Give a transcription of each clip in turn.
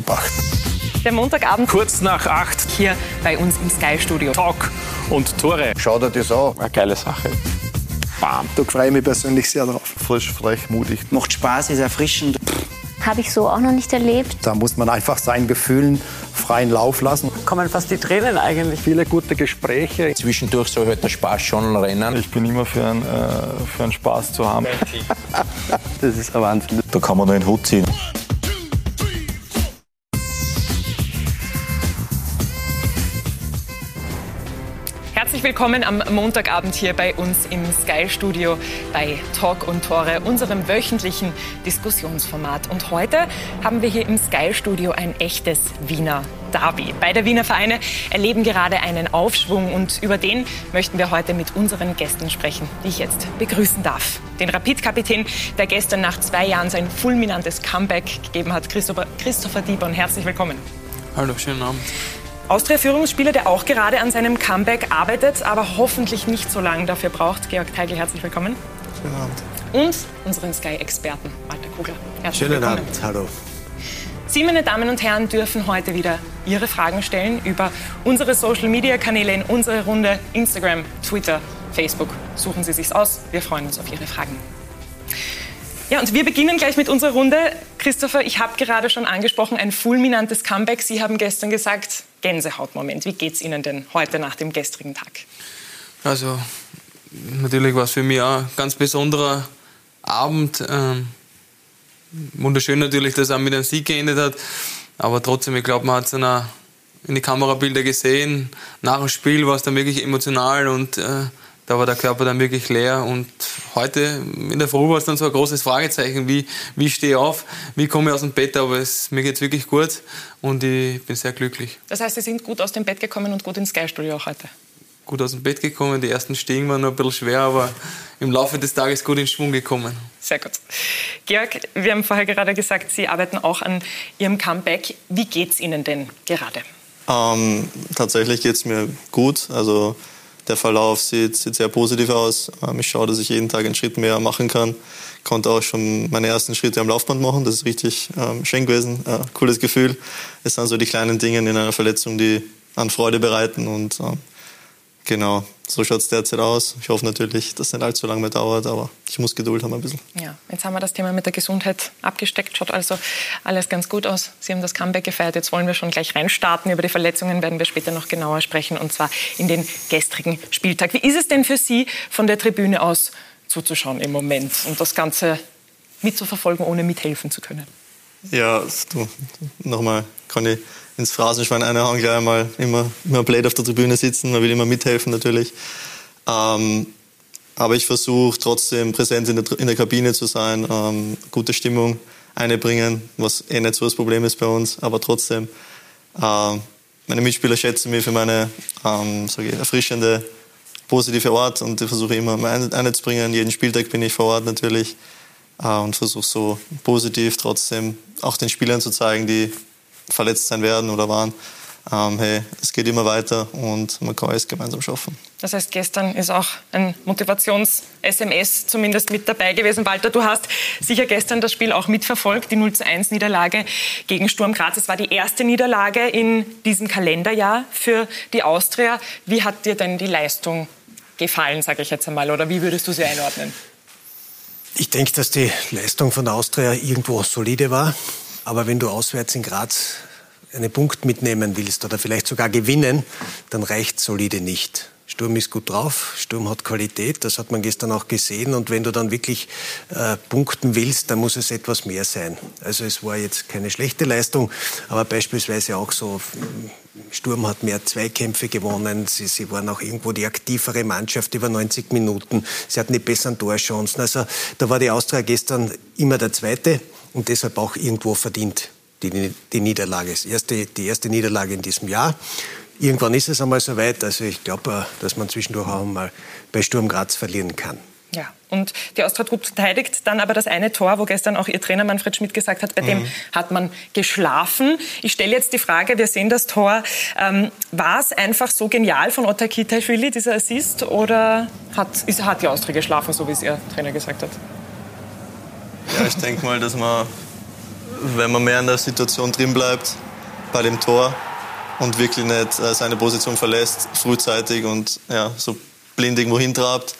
beobachten. Der Montagabend Kurz nach acht. hier bei uns im Sky-Studio. Talk und Tore. Schau dir das an. Eine geile Sache. Bam. Da freue ich mich persönlich sehr drauf. frisch, frech, mutig. Macht Spaß, ist erfrischend. Habe ich so auch noch nicht erlebt. Da muss man einfach seinen Gefühlen freien Lauf lassen. kommen fast die Tränen eigentlich. Viele gute Gespräche. Zwischendurch soll halt der Spaß schon rennen. Ich bin immer für einen, äh, für einen Spaß zu haben. Das ist ein Wahnsinn. Da kann man nur einen Hut ziehen. Herzlich willkommen am Montagabend hier bei uns im Sky-Studio bei Talk und Tore, unserem wöchentlichen Diskussionsformat. Und heute haben wir hier im Sky-Studio ein echtes Wiener Derby. Beide Wiener Vereine erleben gerade einen Aufschwung und über den möchten wir heute mit unseren Gästen sprechen, die ich jetzt begrüßen darf. Den Rapid-Kapitän, der gestern nach zwei Jahren sein fulminantes Comeback gegeben hat, Christopher, Christopher Diebon. Herzlich willkommen. Hallo, schönen Abend. Austria-Führungsspieler, der auch gerade an seinem Comeback arbeitet, aber hoffentlich nicht so lange dafür braucht. Georg Teigl, herzlich willkommen. Schönen Abend. Und unseren Sky-Experten, Walter Kugler. Herzlich Schönen willkommen. Abend. Hallo. Sie, meine Damen und Herren, dürfen heute wieder Ihre Fragen stellen über unsere Social-Media-Kanäle in unsere Runde Instagram, Twitter, Facebook. Suchen Sie sich's aus. Wir freuen uns auf Ihre Fragen. Ja, und wir beginnen gleich mit unserer Runde. Christopher, ich habe gerade schon angesprochen, ein fulminantes Comeback. Sie haben gestern gesagt, Gänsehautmoment. Wie geht's Ihnen denn heute nach dem gestrigen Tag? Also, natürlich war es für mich auch ein ganz besonderer Abend. Ähm, wunderschön natürlich, dass er mit einem Sieg geendet hat. Aber trotzdem, ich glaube, man hat es in die Kamerabilder gesehen. Nach dem Spiel war es dann wirklich emotional und äh, da war der Körper dann wirklich leer. Und heute in der Früh war es dann so ein großes Fragezeichen, wie, wie stehe ich auf, wie komme ich aus dem Bett. Aber es, mir geht es wirklich gut und ich bin sehr glücklich. Das heißt, Sie sind gut aus dem Bett gekommen und gut ins Sky-Studio auch heute. gut aus dem Bett gekommen. Die ersten Stiegen waren noch ein bisschen schwer, aber im Laufe des Tages gut in Schwung gekommen. Sehr gut. Georg, wir haben vorher gerade gesagt, Sie arbeiten auch an Ihrem Comeback. Wie geht's Ihnen denn gerade? Ähm, tatsächlich geht es mir gut. Also der Verlauf sieht, sieht sehr positiv aus. Ähm, ich schaue, dass ich jeden Tag einen Schritt mehr machen kann. Konnte auch schon meine ersten Schritte am Laufband machen. Das ist richtig ähm, schön gewesen. Äh, cooles Gefühl. Es sind so die kleinen Dinge in einer Verletzung, die an Freude bereiten. Und ähm, genau, so schaut es derzeit aus. Ich hoffe natürlich, dass es nicht allzu lange mehr dauert, aber ich muss Geduld haben ein bisschen. Ja, jetzt haben wir das Thema mit der Gesundheit abgesteckt. Schaut also alles ganz gut aus. Sie haben das Comeback gefeiert. Jetzt wollen wir schon gleich reinstarten. Über die Verletzungen werden wir später noch genauer sprechen und zwar in den gestrigen Spieltag. Wie ist es denn für Sie, von der Tribüne aus zuzuschauen im Moment und das Ganze mitzuverfolgen, ohne mithelfen zu können? Ja, du, nochmal kann ich ins Phrasenschwein einhauen, gleich einmal immer, immer blöd auf der Tribüne sitzen, man will immer mithelfen natürlich. Ähm, aber ich versuche trotzdem präsent in der, in der Kabine zu sein, ähm, gute Stimmung einbringen, was eh nicht so das Problem ist bei uns, aber trotzdem. ähm, meine Mitspieler schätzen mich für meine ähm, ich, erfrischende, positive Art und ich versuche immer ein- einzubringen. Jeden Spieltag bin ich vor Ort natürlich und versuche so positiv trotzdem auch den Spielern zu zeigen, die verletzt sein werden oder waren. Ähm, hey, es geht immer weiter und man kann alles gemeinsam schaffen. Das heißt, gestern ist auch ein Motivations-SMS zumindest mit dabei gewesen. Walter, du hast sicher gestern das Spiel auch mitverfolgt, die 0 zu 1 Niederlage gegen Sturm Graz. Es war die erste Niederlage in diesem Kalenderjahr für die Austria. Wie hat dir denn die Leistung gefallen, sage ich jetzt einmal, oder wie würdest du sie einordnen? Ich denke, dass die Leistung von der Austria irgendwo solide war. Aber wenn du auswärts in Graz einen Punkt mitnehmen willst oder vielleicht sogar gewinnen, dann reicht solide nicht. Sturm ist gut drauf, Sturm hat Qualität, das hat man gestern auch gesehen. Und wenn du dann wirklich äh, punkten willst, dann muss es etwas mehr sein. Also es war jetzt keine schlechte Leistung, aber beispielsweise auch so, Sturm hat mehr Zweikämpfe gewonnen, sie, sie waren auch irgendwo die aktivere Mannschaft über 90 Minuten, sie hatten die besseren Torchancen. Also da war die Austria gestern immer der Zweite und deshalb auch irgendwo verdient die, die Niederlage. Das erste, die erste Niederlage in diesem Jahr. Irgendwann ist es einmal soweit. Also ich glaube, dass man zwischendurch auch mal bei Sturm Graz verlieren kann. Und die Austria hat gut verteidigt. Dann aber das eine Tor, wo gestern auch Ihr Trainer Manfred Schmidt gesagt hat, bei Mhm. dem hat man geschlafen. Ich stelle jetzt die Frage, wir sehen das Tor. Ähm, war es einfach so genial von Otta Kitaishvili, dieser Assist, oder hat, ist, hat die Austria geschlafen, so wie es Ihr Trainer gesagt hat? Ja, ich denke mal, dass wir wenn man mehr in der Situation drin bleibt bei dem Tor und wirklich nicht äh, seine Position verlässt, frühzeitig und ja, so blind irgendwo hintrabt,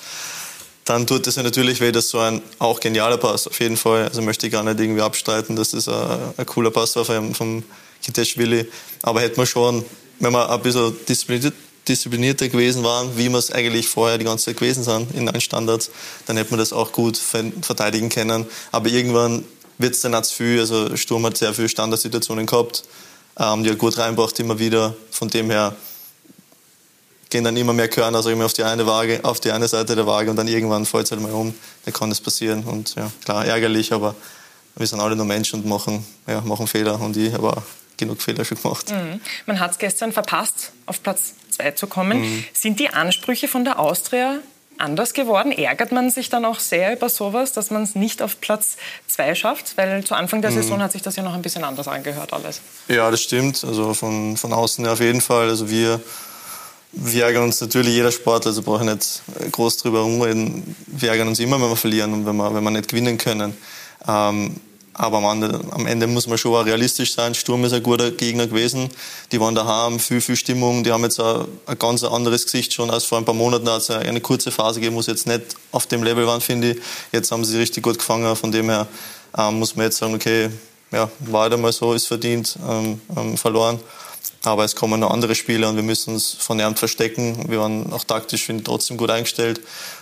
dann tut es ja natürlich weh, dass so ein auch genialer Pass, auf jeden Fall. Also möchte ich gar nicht irgendwie abstreiten, dass das ein, ein cooler Pass war vom, vom Kiteschwili. Aber hätte man schon, wenn man ein bisschen diszipliniert, disziplinierter gewesen waren, wie wir es eigentlich vorher die ganze Zeit gewesen sind in allen Standards, dann hätte man das auch gut verteidigen können. Aber irgendwann wird es dann auch zu viel. Also Sturm hat sehr viele Standardsituationen gehabt, ähm, die er gut reinbracht immer wieder. Von dem her gehen dann immer mehr Körner also immer auf die eine Waage, auf die eine Seite der Waage und dann irgendwann fällt es halt mal um. Dann kann das passieren und ja, klar, ärgerlich, aber wir sind alle nur Menschen und machen, ja, machen Fehler und ich habe genug Fehler schon gemacht. Mhm. Man hat es gestern verpasst, auf Platz 2 zu kommen. Mhm. Sind die Ansprüche von der Austria anders geworden? Ärgert man sich dann auch sehr über sowas, dass man es nicht auf Platz 2 schafft? Weil zu Anfang der mhm. Saison hat sich das ja noch ein bisschen anders angehört alles. Ja, das stimmt. Also von, von außen auf jeden Fall. Also wir, wir ärgern uns natürlich jeder Sportler, also brauche ich nicht groß drüber rumreden. Wir ärgern uns immer, wenn wir verlieren und wenn wir, wenn wir nicht gewinnen können. Ähm, aber am Ende, am Ende, muss man schon auch realistisch sein. Sturm ist ein guter Gegner gewesen. Die waren daheim, viel, viel Stimmung. Die haben jetzt ein, ein ganz anderes Gesicht schon als vor ein paar Monaten. es eine kurze Phase gegeben, wo sie jetzt nicht auf dem Level waren, finde ich. Jetzt haben sie richtig gut gefangen. Von dem her ähm, muss man jetzt sagen, okay, ja, war einmal so, ist verdient, ähm, ähm, verloren. Aber es kommen noch andere Spiele und wir müssen uns von Ernst verstecken. Wir waren auch taktisch, finde ich, trotzdem gut eingestellt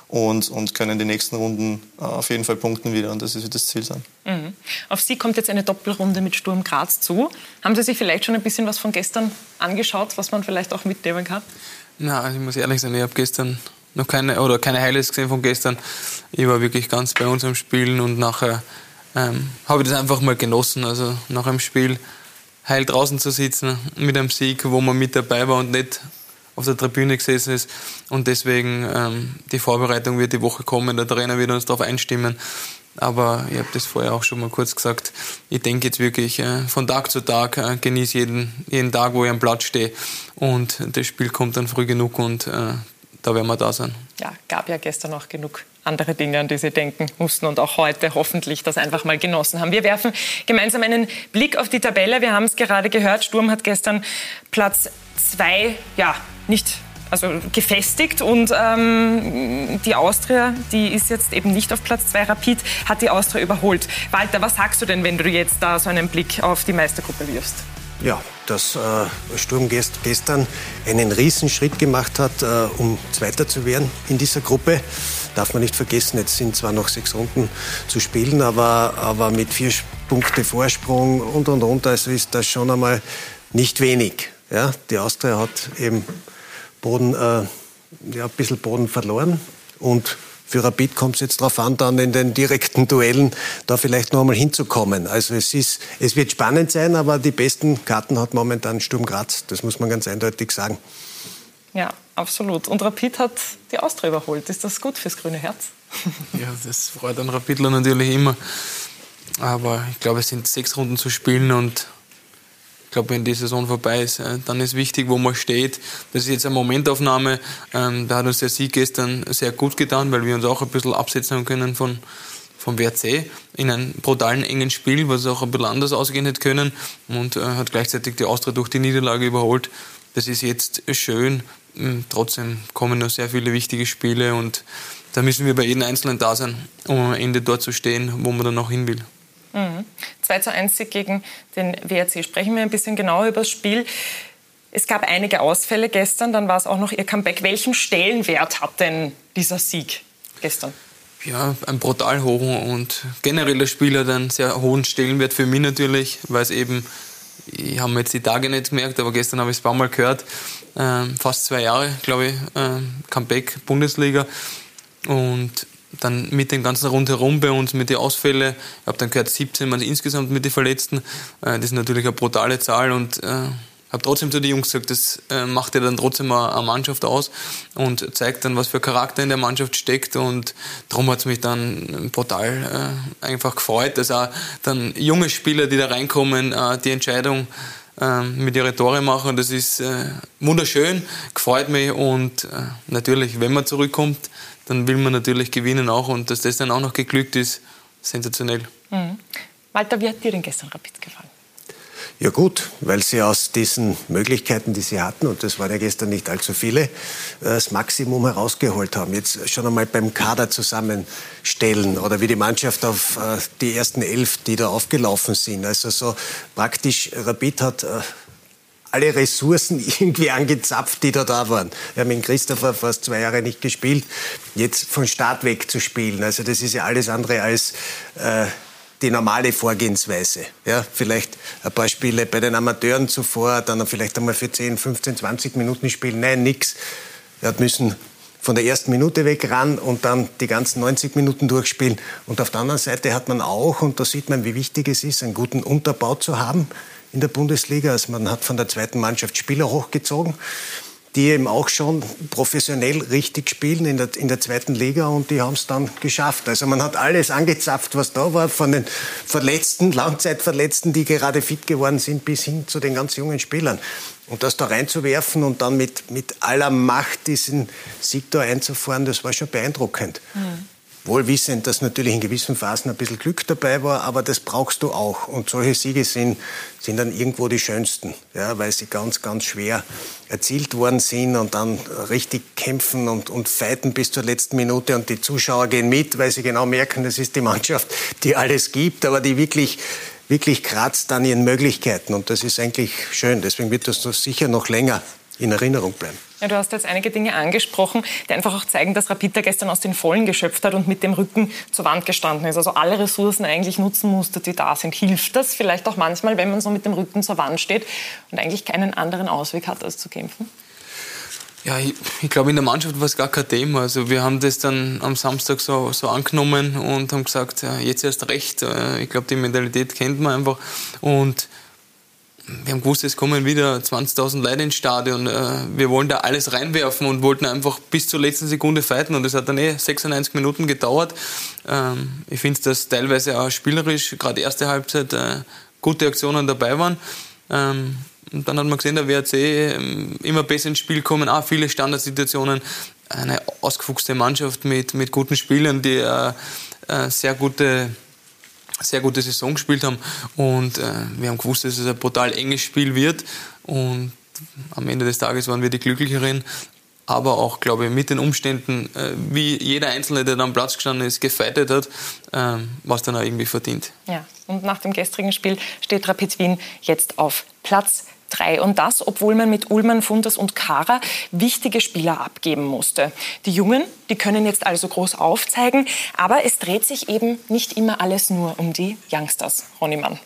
und, und können die nächsten Runden äh, auf jeden Fall punkten wieder. Und das wird das Ziel sein. Mhm. Auf Sie kommt jetzt eine Doppelrunde mit Sturm Graz zu. Haben Sie sich vielleicht schon ein bisschen was von gestern angeschaut, was man vielleicht auch mitnehmen kann? Na, also ich muss ehrlich sein, ich habe gestern noch keine oder keine Highlights gesehen von gestern. Ich war wirklich ganz bei uns am Spielen und nachher ähm, habe ich das einfach mal genossen. Also nach einem Spiel heil draußen zu sitzen mit einem Sieg, wo man mit dabei war und nicht auf der Tribüne gesessen ist. Und deswegen ähm, die Vorbereitung wird die Woche kommen, der Trainer wird uns darauf einstimmen. Aber ich habe das vorher auch schon mal kurz gesagt. Ich denke jetzt wirklich äh, von Tag zu Tag, äh, genieße jeden, jeden Tag, wo ich am Platz stehe. Und das Spiel kommt dann früh genug und äh, da werden wir da sein. Ja, gab ja gestern auch genug andere Dinge, an die Sie denken mussten und auch heute hoffentlich das einfach mal genossen haben. Wir werfen gemeinsam einen Blick auf die Tabelle. Wir haben es gerade gehört, Sturm hat gestern Platz zwei, ja, nicht also gefestigt und ähm, die Austria, die ist jetzt eben nicht auf Platz zwei. Rapid hat die Austria überholt. Walter, was sagst du denn, wenn du jetzt da so einen Blick auf die Meistergruppe wirfst? Ja, dass äh, Sturm gestern einen Riesenschritt gemacht hat, äh, um Zweiter zu werden in dieser Gruppe. Darf man nicht vergessen, jetzt sind zwar noch sechs Runden zu spielen, aber, aber mit vier Punkte Vorsprung und und und, also ist das schon einmal nicht wenig. Ja, die Austria hat eben Boden, äh, ja, ein bisschen Boden verloren und für Rapid kommt es jetzt darauf an, dann in den direkten Duellen da vielleicht noch einmal hinzukommen. Also es, ist, es wird spannend sein, aber die besten Karten hat momentan Sturm Graz. Das muss man ganz eindeutig sagen. Ja, absolut. Und Rapid hat die Austria überholt. Ist das gut fürs grüne Herz? Ja, das freut einen Rapidler natürlich immer. Aber ich glaube, es sind sechs Runden zu spielen und ich glaube, wenn die Saison vorbei ist, äh, dann ist wichtig, wo man steht. Das ist jetzt eine Momentaufnahme. Ähm, da hat uns der Sieg gestern sehr gut getan, weil wir uns auch ein bisschen absetzen können von, vom WRC in einem brutalen engen Spiel, was auch ein bisschen anders ausgehen hätte können und äh, hat gleichzeitig die Austria durch die Niederlage überholt. Das ist jetzt schön. Hm, trotzdem kommen noch sehr viele wichtige Spiele und da müssen wir bei jedem Einzelnen da sein, um am Ende dort zu stehen, wo man dann noch hin will. Mhm. 2 zu 1 Sieg gegen den WRC. Sprechen wir ein bisschen genauer über das Spiel. Es gab einige Ausfälle gestern, dann war es auch noch Ihr Comeback. Welchen Stellenwert hat denn dieser Sieg gestern? Ja, ein brutal hohen und generell das Spiel hat einen sehr hohen Stellenwert für mich natürlich, weil es eben, ich habe jetzt die Tage nicht gemerkt, aber gestern habe ich es ein paar Mal gehört, ähm, fast zwei Jahre, glaube ich, ähm, Comeback Bundesliga und dann mit dem ganzen Rundherum bei uns, mit den Ausfällen, ich habe dann gehört 17 Mal insgesamt mit den Verletzten. Äh, das ist natürlich eine brutale Zahl und äh, habe trotzdem zu den Jungs gesagt, das äh, macht ja dann trotzdem eine Mannschaft aus und zeigt dann, was für Charakter in der Mannschaft steckt und darum hat es mich dann brutal äh, einfach gefreut, dass auch dann junge Spieler, die da reinkommen, äh, die Entscheidung mit ihren Tore machen. Das ist äh, wunderschön, gefreut mich und äh, natürlich, wenn man zurückkommt, dann will man natürlich gewinnen auch und dass das dann auch noch geglückt ist, sensationell. Mhm. Walter, wie hat dir denn gestern Rapid gefallen? Ja gut, weil sie aus diesen Möglichkeiten, die sie hatten, und das waren ja gestern nicht allzu viele, äh, das Maximum herausgeholt haben. Jetzt schon einmal beim Kader zusammenstellen oder wie die Mannschaft auf äh, die ersten elf, die da aufgelaufen sind. Also so praktisch, Rapid hat äh, alle Ressourcen irgendwie angezapft, die da da waren. Wir haben in Christopher fast zwei Jahre nicht gespielt. Jetzt von Start weg zu spielen, also das ist ja alles andere als äh, die normale Vorgehensweise. Ja, vielleicht ein paar Spiele bei den Amateuren zuvor, dann vielleicht einmal für 10, 15, 20 Minuten spielen. Nein, nix. Hat müssen von der ersten Minute weg ran und dann die ganzen 90 Minuten durchspielen. Und auf der anderen Seite hat man auch, und da sieht man, wie wichtig es ist, einen guten Unterbau zu haben in der Bundesliga. Also man hat von der zweiten Mannschaft Spieler hochgezogen die eben auch schon professionell richtig spielen in der, in der zweiten Liga und die haben es dann geschafft. Also man hat alles angezapft, was da war, von den Verletzten, Langzeitverletzten, die gerade fit geworden sind, bis hin zu den ganz jungen Spielern. Und das da reinzuwerfen und dann mit, mit aller Macht diesen Sieg da einzufahren, das war schon beeindruckend. Mhm. Wohl wissend, dass natürlich in gewissen Phasen ein bisschen Glück dabei war, aber das brauchst du auch. Und solche Siege sind, sind dann irgendwo die schönsten, ja, weil sie ganz, ganz schwer erzielt worden sind und dann richtig kämpfen und, und fighten bis zur letzten Minute. Und die Zuschauer gehen mit, weil sie genau merken, das ist die Mannschaft, die alles gibt, aber die wirklich wirklich kratzt an ihren Möglichkeiten. Und das ist eigentlich schön. Deswegen wird das sicher noch länger in Erinnerung bleiben. Ja, du hast jetzt einige Dinge angesprochen, die einfach auch zeigen, dass Rapid gestern aus den Vollen geschöpft hat und mit dem Rücken zur Wand gestanden ist. Also alle Ressourcen eigentlich nutzen musste, die da sind. Hilft das vielleicht auch manchmal, wenn man so mit dem Rücken zur Wand steht und eigentlich keinen anderen Ausweg hat, als zu kämpfen? Ja, ich, ich glaube, in der Mannschaft war es gar kein Thema. Also wir haben das dann am Samstag so, so angenommen und haben gesagt, ja, jetzt erst recht. Äh, ich glaube, die Mentalität kennt man einfach. Und wir haben gewusst, es kommen wieder 20.000 Leute ins Stadion. Äh, wir wollen da alles reinwerfen und wollten einfach bis zur letzten Sekunde fighten. Und es hat dann eh 96 Minuten gedauert. Ähm, ich finde, dass teilweise auch spielerisch, gerade erste Halbzeit, äh, gute Aktionen dabei waren. Ähm, und dann hat man gesehen, der WRC ähm, immer besser ins Spiel kommen, auch viele Standardsituationen. Eine ausgefuchste Mannschaft mit, mit guten Spielern, die äh, sehr gute sehr gute Saison gespielt haben. Und äh, wir haben gewusst, dass es ein brutal enges Spiel wird. Und am Ende des Tages waren wir die Glücklicheren, aber auch, glaube ich, mit den Umständen, äh, wie jeder Einzelne, der da am Platz gestanden ist, gefeitet hat, äh, was dann auch irgendwie verdient. Ja, und nach dem gestrigen Spiel steht Rapid Wien jetzt auf Platz 3. Und das, obwohl man mit Ullmann, Fundas und Kara wichtige Spieler abgeben musste. Die Jungen, die können jetzt also groß aufzeigen, aber es dreht sich eben nicht immer alles nur um die Youngsters. Ronny Mann.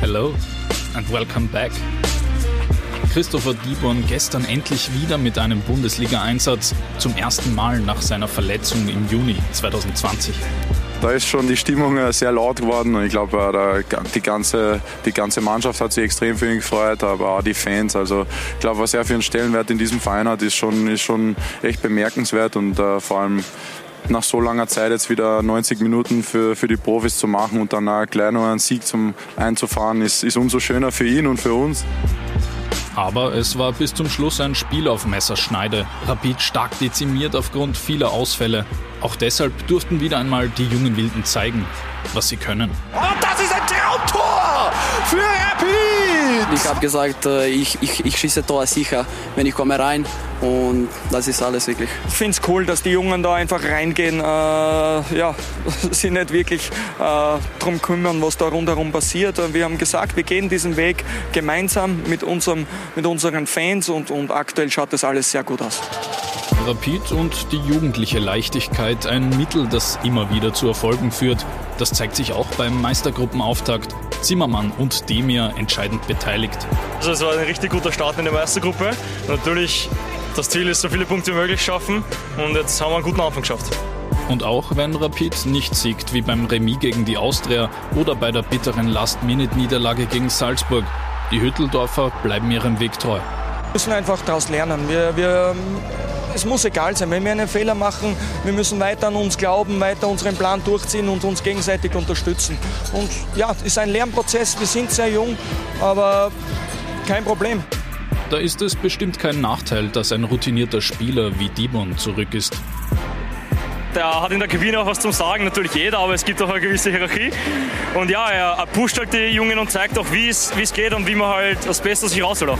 Hello and welcome back. Christopher Dieborn gestern endlich wieder mit einem Bundesliga-Einsatz, zum ersten Mal nach seiner Verletzung im Juni 2020 da ist schon die Stimmung äh, sehr laut geworden und ich glaube, äh, die ganze, die ganze Mannschaft hat sich extrem für ihn gefreut, aber auch die Fans. Also ich glaube, was er für einen Stellenwert in diesem Verein hat, ist schon, ist schon echt bemerkenswert und uh, vor allem nach so langer Zeit jetzt wieder 90 Minuten für, für die Profis zu machen und dann auch gleich noch einen Sieg zum einzufahren, ist, ist umso schöner für ihn und für uns. Aber es war bis zum Schluss ein Spiel auf Messerschneide. Rapid stark dezimiert aufgrund vieler Ausfälle. Auch deshalb durften wieder einmal die jungen Wilden zeigen, was sie können. Und das ist ein Traumtor für Rapid! Ich habe gesagt, äh, ich, ich, ich schieße Tor sicher, wenn ich komme rein. Und das ist alles wirklich. Ich finde es cool, dass die Jungen da einfach reingehen, äh, ja, sich nicht wirklich äh, darum kümmern, was da rundherum passiert. Wir haben gesagt, wir gehen diesen Weg gemeinsam mit, unserem, mit unseren Fans und, und aktuell schaut das alles sehr gut aus. Rapid und die jugendliche Leichtigkeit ein Mittel, das immer wieder zu Erfolgen führt. Das zeigt sich auch beim Meistergruppenauftakt. Zimmermann und Demir entscheidend beteiligt. Also es war ein richtig guter Start in der Meistergruppe. Natürlich, das Ziel ist, so viele Punkte wie möglich schaffen und jetzt haben wir einen guten Anfang geschafft. Und auch wenn Rapid nicht siegt wie beim Remis gegen die Austria oder bei der bitteren Last-Minute-Niederlage gegen Salzburg, die Hütteldorfer bleiben ihrem Weg treu. Wir müssen einfach daraus lernen. Wir, wir es muss egal sein. Wenn wir einen Fehler machen, wir müssen weiter an uns glauben, weiter unseren Plan durchziehen und uns gegenseitig unterstützen. Und ja, es ist ein Lernprozess. Wir sind sehr jung, aber kein Problem. Da ist es bestimmt kein Nachteil, dass ein routinierter Spieler wie Dibon zurück ist. der hat in der Kabine auch was zum Sagen, natürlich jeder, aber es gibt auch eine gewisse Hierarchie. Und ja, er pusht halt die Jungen und zeigt auch, wie es geht und wie man halt das Beste aus sich rausholt.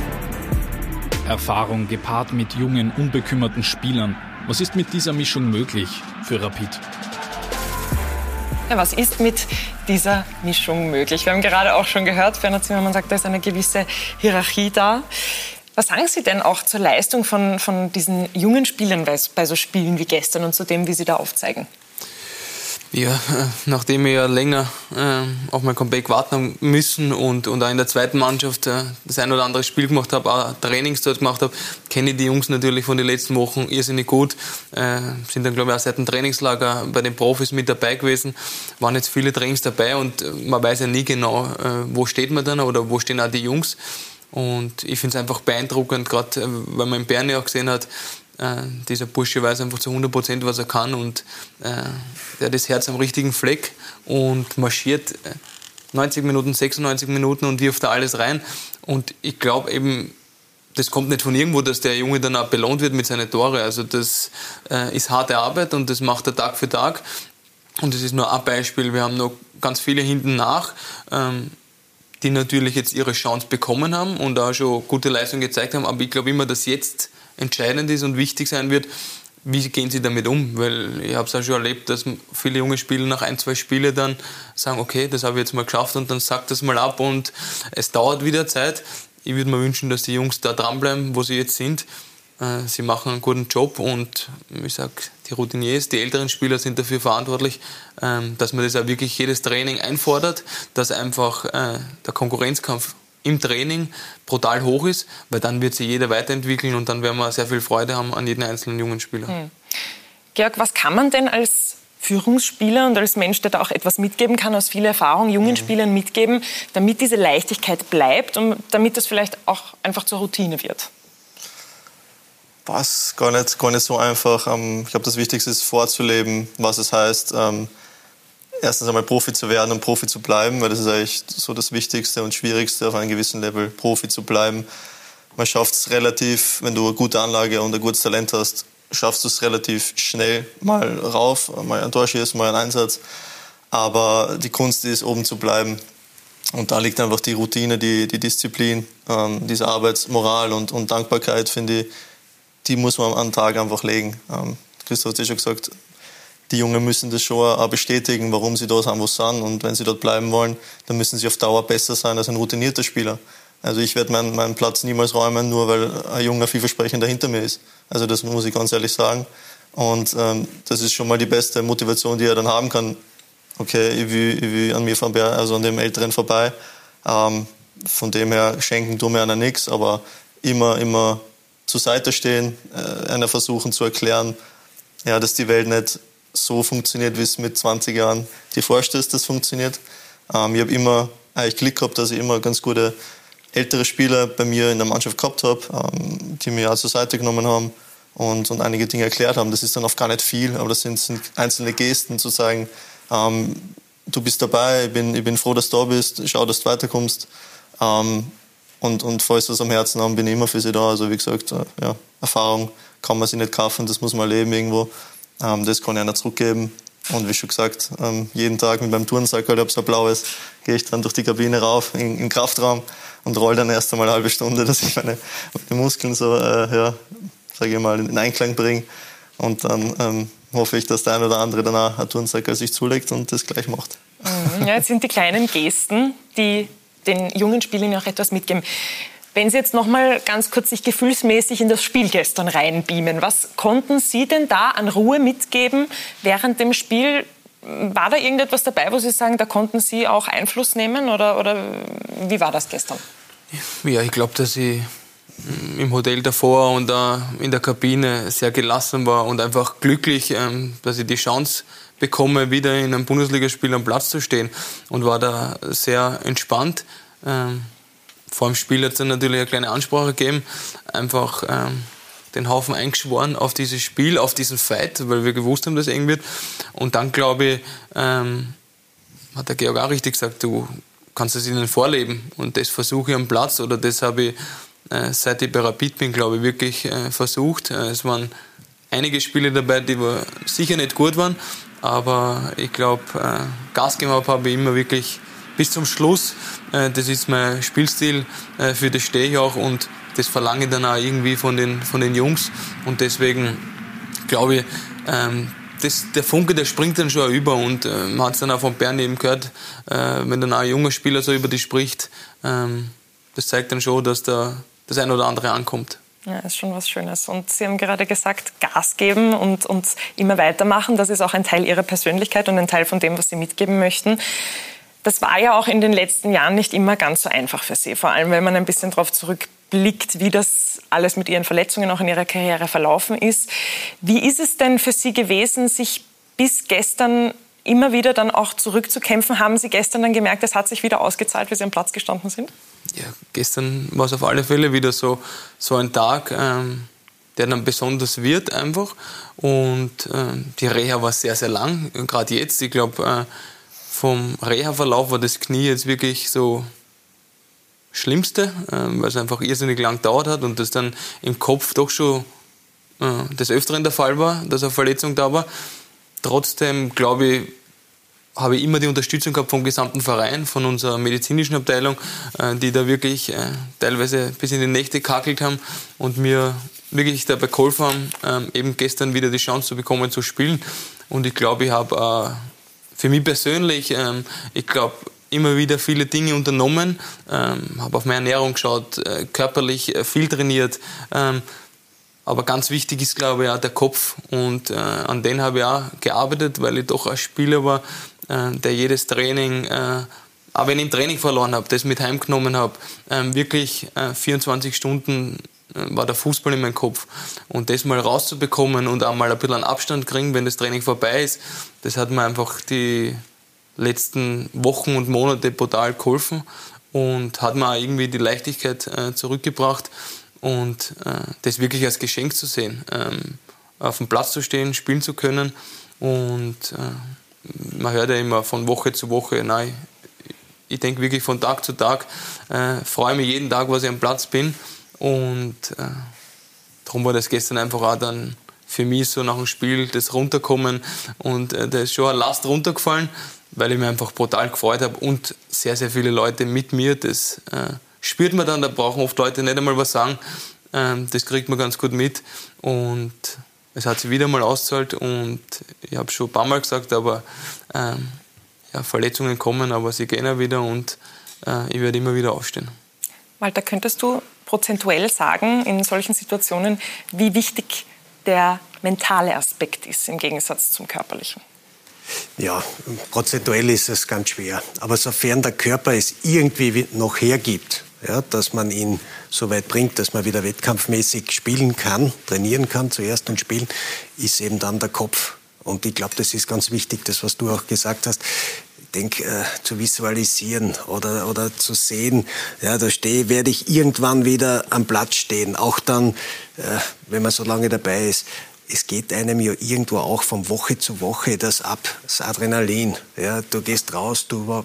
Erfahrung gepaart mit jungen, unbekümmerten Spielern. Was ist mit dieser Mischung möglich für Rapid? Ja, was ist mit dieser Mischung möglich? Wir haben gerade auch schon gehört, Bernhard Zimmermann sagt, da ist eine gewisse Hierarchie da. Was sagen Sie denn auch zur Leistung von, von diesen jungen Spielern bei, bei so Spielen wie gestern und zu dem, wie sie da aufzeigen? Ja, nachdem wir ja länger äh, auf mein Comeback warten müssen und, und auch in der zweiten Mannschaft äh, das ein oder andere Spiel gemacht habe, auch Trainings dort gemacht habe, kenne ich die Jungs natürlich von den letzten Wochen irrsinnig gut. Äh, sind dann, glaube ich, auch seit dem Trainingslager bei den Profis mit dabei gewesen. Waren jetzt viele Trainings dabei und äh, man weiß ja nie genau, äh, wo steht man dann oder wo stehen auch die Jungs. Und ich finde es einfach beeindruckend, gerade äh, weil man in Bern ja auch gesehen hat, äh, dieser Bursche weiß einfach zu 100 Prozent, was er kann und äh, der hat das Herz am richtigen Fleck und marschiert 90 äh, Minuten, 96 Minuten und wirft da alles rein. Und ich glaube eben, das kommt nicht von irgendwo, dass der Junge dann auch belohnt wird mit seinen Tore. Also das äh, ist harte Arbeit und das macht er Tag für Tag. Und das ist nur ein Beispiel. Wir haben noch ganz viele hinten nach. Ähm, die natürlich jetzt ihre Chance bekommen haben und auch schon gute Leistungen gezeigt haben. Aber ich glaube immer, dass jetzt entscheidend ist und wichtig sein wird, wie gehen sie damit um? Weil ich habe es auch schon erlebt, dass viele junge Spieler nach ein, zwei Spielen dann sagen, okay, das habe ich jetzt mal geschafft und dann sagt das mal ab und es dauert wieder Zeit. Ich würde mir wünschen, dass die Jungs da dranbleiben, wo sie jetzt sind. Äh, sie machen einen guten Job und ich sage, die Routiniers, die älteren Spieler sind dafür verantwortlich, ähm, dass man das auch wirklich jedes Training einfordert, dass einfach äh, der Konkurrenzkampf im Training brutal hoch ist, weil dann wird sich jeder weiterentwickeln und dann werden wir sehr viel Freude haben an jeden einzelnen jungen Spieler. Hm. Georg, was kann man denn als Führungsspieler und als Mensch, der da auch etwas mitgeben kann, aus viel Erfahrung jungen mhm. Spielern mitgeben, damit diese Leichtigkeit bleibt und damit das vielleicht auch einfach zur Routine wird? Was gar nicht, gar nicht so einfach. Ähm, ich glaube, das Wichtigste ist vorzuleben, was es heißt, ähm, erstens einmal Profi zu werden und Profi zu bleiben, weil das ist eigentlich so das Wichtigste und Schwierigste auf einem gewissen Level, Profi zu bleiben. Man schafft es relativ, wenn du eine gute Anlage und ein gutes Talent hast, schaffst du es relativ schnell mal rauf, mal ein Tor schießen, mal einen Einsatz. Aber die Kunst ist, oben zu bleiben. Und da liegt einfach die Routine, die, die Disziplin, ähm, diese Arbeitsmoral und, und Dankbarkeit, finde ich, die muss man am Tag einfach legen. Ähm, Christoph hat ja schon gesagt, die Jungen müssen das schon auch bestätigen, warum sie da sind, wo sie sind. Und wenn sie dort bleiben wollen, dann müssen sie auf Dauer besser sein als ein routinierter Spieler. Also ich werde meinen, meinen Platz niemals räumen, nur weil ein junger vielversprechender hinter mir ist. Also das muss ich ganz ehrlich sagen. Und ähm, das ist schon mal die beste Motivation, die er dann haben kann. Okay, ich will, ich will an mir vorbei, also an dem Älteren vorbei. Ähm, von dem her schenken tun mir einer nichts, aber immer, immer zur Seite stehen, äh, einer versuchen zu erklären, ja, dass die Welt nicht so funktioniert, wie es mit 20 Jahren dir vorstellst, das funktioniert. Ähm, ich habe immer eigentlich Glück gehabt, dass ich immer ganz gute ältere Spieler bei mir in der Mannschaft gehabt habe, ähm, die mir auch zur Seite genommen haben und, und einige Dinge erklärt haben. Das ist dann oft gar nicht viel, aber das sind, sind einzelne Gesten, zu sagen, ähm, du bist dabei, ich bin, ich bin froh, dass du da bist, schau, dass du weiterkommst. Ähm, und, und falls was am Herzen haben, bin ich immer für sie da. Also wie gesagt, äh, ja, Erfahrung kann man sich nicht kaufen, das muss man leben irgendwo. Ähm, das kann ich einer zurückgeben. Und wie schon gesagt, ähm, jeden Tag mit meinem Turnsack, halt, ob so blaues, gehe ich dann durch die Kabine rauf in, den Kraftraum und roll dann erst einmal eine halbe Stunde, dass ich meine, meine Muskeln so, äh, ja, sage ich mal, in Einklang bringe. Und dann ähm, hoffe ich, dass der ein oder andere dann auch ein Turnsack sich zulegt und das gleich macht. Mhm, ja, jetzt sind die kleinen Gesten, die den jungen Spielern auch etwas mitgeben. Wenn Sie jetzt noch mal ganz kurz sich gefühlsmäßig in das Spiel gestern reinbeamen, was konnten Sie denn da an Ruhe mitgeben während dem Spiel? War da irgendetwas dabei, wo Sie sagen, da konnten Sie auch Einfluss nehmen oder, oder wie war das gestern? Ja, ich glaube, dass ich im Hotel davor und in der Kabine sehr gelassen war und einfach glücklich, ähm, dass ich die Chance bekomme, wieder in einem Bundesligaspiel am Platz zu stehen und war da sehr entspannt. Vor dem Spiel hat es dann natürlich eine kleine Ansprache gegeben, einfach ähm, den Haufen eingeschworen auf dieses Spiel, auf diesen Fight, weil wir gewusst haben, dass es eng wird. Und dann, glaube ich, ähm, hat der Georg auch richtig gesagt, du kannst es ihnen vorleben. Und das versuche ich am Platz oder das habe ich, äh, seit ich bei Rapid bin, glaube ich, wirklich äh, versucht. Äh, es waren einige Spiele dabei, die sicher nicht gut waren, aber ich glaube, äh, Gas gegeben habe ich immer wirklich bis zum Schluss. Äh, das ist mein Spielstil, äh, für das stehe ich auch und das verlange ich dann auch irgendwie von den, von den Jungs und deswegen glaube ich, ähm, das, der Funke, der springt dann schon über und äh, man hat es dann auch von Bernd eben gehört, wenn dann auch ein junger Spieler so über dich spricht, ähm, das zeigt dann schon, dass da das ein oder andere ankommt. Ja, ist schon was Schönes. Und Sie haben gerade gesagt, Gas geben und, und immer weitermachen. Das ist auch ein Teil Ihrer Persönlichkeit und ein Teil von dem, was Sie mitgeben möchten. Das war ja auch in den letzten Jahren nicht immer ganz so einfach für Sie. Vor allem, wenn man ein bisschen darauf zurückblickt, wie das alles mit Ihren Verletzungen auch in Ihrer Karriere verlaufen ist. Wie ist es denn für Sie gewesen, sich bis gestern immer wieder dann auch zurückzukämpfen? Haben Sie gestern dann gemerkt, es hat sich wieder ausgezahlt, wie Sie am Platz gestanden sind? Ja, gestern war es auf alle Fälle wieder so, so ein Tag, ähm, der dann besonders wird einfach. Und ähm, die Reha war sehr, sehr lang. Gerade jetzt, ich glaube, äh, vom Reha-Verlauf war das Knie jetzt wirklich so Schlimmste, ähm, weil es einfach irrsinnig lang gedauert hat und das dann im Kopf doch schon äh, des Öfteren der Fall war, dass eine Verletzung da war. Trotzdem glaube ich, habe ich immer die Unterstützung gehabt vom gesamten Verein, von unserer medizinischen Abteilung, äh, die da wirklich äh, teilweise bis in die Nächte kakelt haben und mir wirklich dabei geholfen haben, ähm, eben gestern wieder die Chance zu bekommen zu spielen. Und ich glaube, ich habe für mich persönlich, ähm, ich glaube, immer wieder viele Dinge unternommen, ähm, habe auf meine Ernährung geschaut, äh, körperlich äh, viel trainiert. Ähm, aber ganz wichtig ist, glaube ich, auch der Kopf. Und äh, an den habe ich auch gearbeitet, weil ich doch ein Spieler war, äh, der jedes Training, äh, auch wenn ich im Training verloren habe, das mit heimgenommen habe, ähm, wirklich 24 äh, Stunden war der Fußball in meinem Kopf. Und das mal rauszubekommen und auch mal ein bisschen an Abstand kriegen, wenn das Training vorbei ist, das hat mir einfach die letzten Wochen und Monate brutal geholfen und hat mir auch irgendwie die Leichtigkeit äh, zurückgebracht und äh, das wirklich als Geschenk zu sehen, ähm, auf dem Platz zu stehen, spielen zu können und äh, man hört ja immer von Woche zu Woche, nein, ich denke wirklich von Tag zu Tag, äh, freue mich jeden Tag, was ich am Platz bin und äh, darum war das gestern einfach auch dann für mich so nach dem Spiel das Runterkommen und äh, da ist schon eine Last runtergefallen, weil ich mich einfach brutal gefreut habe und sehr, sehr viele Leute mit mir. Das äh, spürt man dann, da brauchen oft Leute nicht einmal was sagen. Ähm, das kriegt man ganz gut mit und es hat sich wieder mal ausgezahlt und ich habe schon ein paar Mal gesagt, aber ähm, ja, Verletzungen kommen, aber sie gehen auch wieder und äh, ich werde immer wieder aufstehen. Walter, könntest du prozentuell sagen, in solchen Situationen, wie wichtig der mentale Aspekt ist im Gegensatz zum körperlichen? Ja, prozentuell ist es ganz schwer. Aber sofern der Körper es irgendwie noch hergibt, ja, dass man ihn so weit bringt, dass man wieder wettkampfmäßig spielen kann, trainieren kann zuerst und spielen, ist eben dann der Kopf. Und ich glaube, das ist ganz wichtig, das, was du auch gesagt hast denke, äh, zu visualisieren oder, oder zu sehen, ja, da stehe, werde ich irgendwann wieder am Platz stehen. Auch dann, äh, wenn man so lange dabei ist. Es geht einem ja irgendwo auch von Woche zu Woche das ab, das Adrenalin. Ja, du gehst raus, du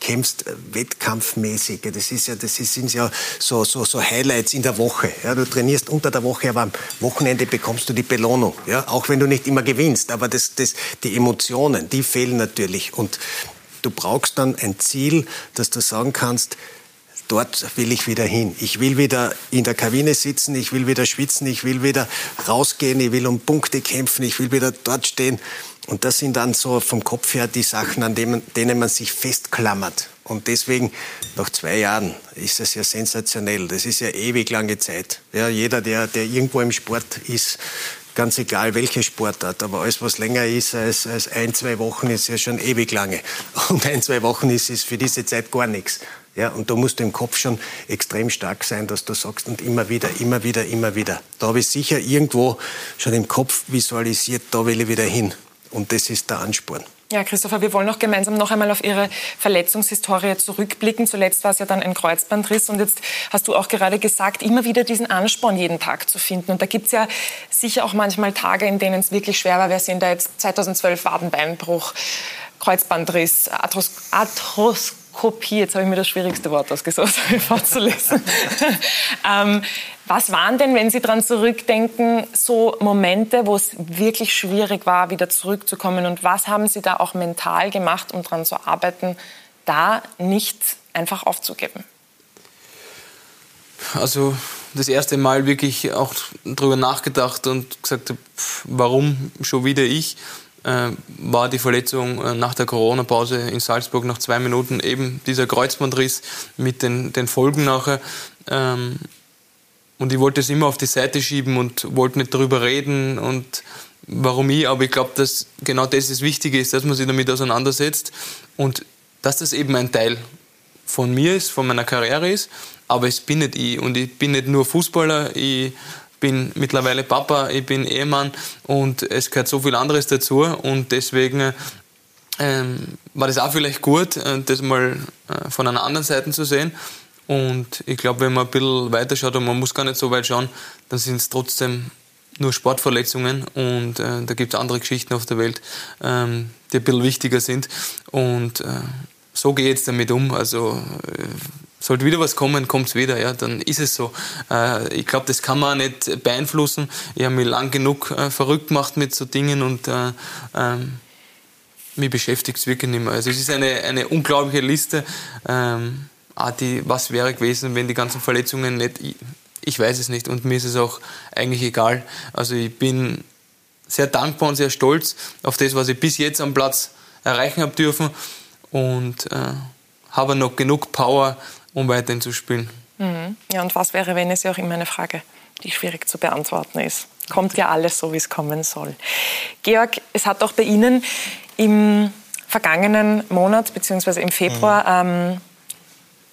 kämpfst wettkampfmäßig. Das ist ja, das sind ja so, so, so Highlights in der Woche. Ja, du trainierst unter der Woche, aber am Wochenende bekommst du die Belohnung. Ja, auch wenn du nicht immer gewinnst. Aber das, das, die Emotionen, die fehlen natürlich. Und Du brauchst dann ein Ziel, dass du sagen kannst, dort will ich wieder hin. Ich will wieder in der Kabine sitzen, ich will wieder schwitzen, ich will wieder rausgehen, ich will um Punkte kämpfen, ich will wieder dort stehen. Und das sind dann so vom Kopf her die Sachen, an denen man sich festklammert. Und deswegen, nach zwei Jahren, ist es ja sensationell. Das ist ja ewig lange Zeit. Ja, jeder, der, der irgendwo im Sport ist, ganz egal welche Sportart, aber alles, was länger ist als, als ein, zwei Wochen, ist ja schon ewig lange. Und ein, zwei Wochen ist, ist für diese Zeit gar nichts. Ja, und da musst du im Kopf schon extrem stark sein, dass du sagst und immer wieder, immer wieder, immer wieder. Da habe ich sicher irgendwo schon im Kopf visualisiert, da will ich wieder hin. Und das ist der Ansporn. Ja, Christopher, wir wollen auch gemeinsam noch einmal auf Ihre Verletzungshistorie zurückblicken. Zuletzt war es ja dann ein Kreuzbandriss und jetzt hast du auch gerade gesagt, immer wieder diesen Ansporn jeden Tag zu finden. Und da gibt es ja sicher auch manchmal Tage, in denen es wirklich schwer war. Wir sehen da jetzt 2012 Wadenbeinbruch, Kreuzbandriss, Arthros Arthroskopie, jetzt habe ich mir das schwierigste Wort ausgesucht, vorzulesen. ähm, Was waren denn, wenn Sie daran zurückdenken, so Momente, wo es wirklich schwierig war, wieder zurückzukommen? Und was haben Sie da auch mental gemacht, um daran zu arbeiten, da nicht einfach aufzugeben? Also das erste Mal wirklich auch darüber nachgedacht und gesagt, warum schon wieder ich? Äh, war die Verletzung äh, nach der Corona-Pause in Salzburg nach zwei Minuten eben dieser Kreuzbandriss mit den, den Folgen nachher. Ähm, und ich wollte es immer auf die Seite schieben und wollte nicht darüber reden und warum ich, aber ich glaube, dass genau das das Wichtige ist, dass man sich damit auseinandersetzt und dass das eben ein Teil von mir ist, von meiner Karriere ist, aber es bin nicht ich und ich bin nicht nur Fußballer, ich bin mittlerweile Papa, ich bin Ehemann und es gehört so viel anderes dazu und deswegen ähm, war das auch vielleicht gut, äh, das mal äh, von einer anderen Seite zu sehen. Und ich glaube, wenn man ein bisschen weiter schaut und man muss gar nicht so weit schauen, dann sind es trotzdem nur Sportverletzungen und äh, da gibt es andere Geschichten auf der Welt, ähm, die ein bisschen wichtiger sind. Und äh, so gehe ich jetzt damit um. Also äh, sollte wieder was kommen, kommt es wieder, ja, dann ist es so. Äh, ich glaube, das kann man auch nicht beeinflussen. Ich habe mich lang genug äh, verrückt gemacht mit so Dingen und äh, ähm, mich beschäftigt es wirklich nicht mehr. Also es ist eine, eine unglaubliche Liste. Ähm, ah, die, was wäre gewesen, wenn die ganzen Verletzungen nicht. Ich, ich weiß es nicht und mir ist es auch eigentlich egal. Also ich bin sehr dankbar und sehr stolz auf das, was ich bis jetzt am Platz erreichen habe dürfen und äh, habe noch genug Power, um weiterhin zu spielen. Mhm. Ja, und was wäre, wenn es ja auch immer eine Frage, die schwierig zu beantworten ist? Kommt ja alles so, wie es kommen soll. Georg, es hat auch bei Ihnen im vergangenen Monat bzw. im Februar mhm. ähm,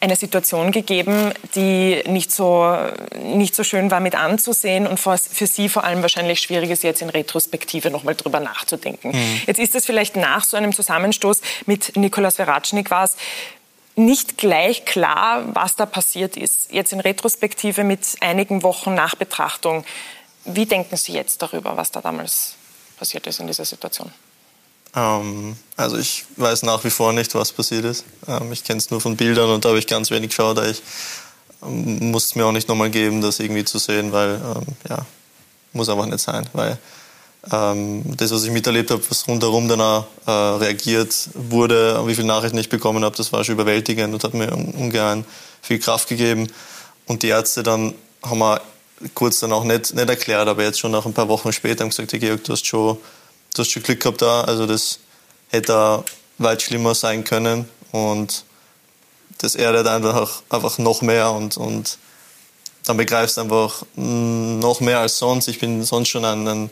eine Situation gegeben, die nicht so, nicht so schön war mit anzusehen und für, Sie vor allem wahrscheinlich schwierig ist, jetzt in Retrospektive nochmal drüber nachzudenken. Mhm. Jetzt ist es vielleicht nach so einem Zusammenstoß mit Nikolaus Veratschnik war es nicht gleich klar, was da passiert ist. Jetzt in Retrospektive mit einigen Wochen Nachbetrachtung. Wie denken Sie jetzt darüber, was da damals passiert ist in dieser Situation? Ähm, also ich weiß nach wie vor nicht, was passiert ist. Ähm, ich kenne es nur von Bildern und da habe ich ganz wenig geschaut. Ich ähm, muss es mir auch nicht nochmal geben, das irgendwie zu sehen, weil ähm, ja, muss einfach nicht sein. Weil ähm, das, was ich miterlebt habe, was rundherum danach äh, reagiert wurde, wie viele Nachrichten ich bekommen habe, das war schon überwältigend und hat mir ungemein viel Kraft gegeben. Und die Ärzte dann haben wir kurz dann auch nicht, nicht erklärt, aber jetzt schon nach ein paar Wochen später haben gesagt, hey Georg, du hast schon du hast schon Glück gehabt da. Also das hätte weit schlimmer sein können und das erdet einfach, einfach noch mehr und, und dann begreifst du einfach noch mehr als sonst. Ich bin sonst schon ein, ein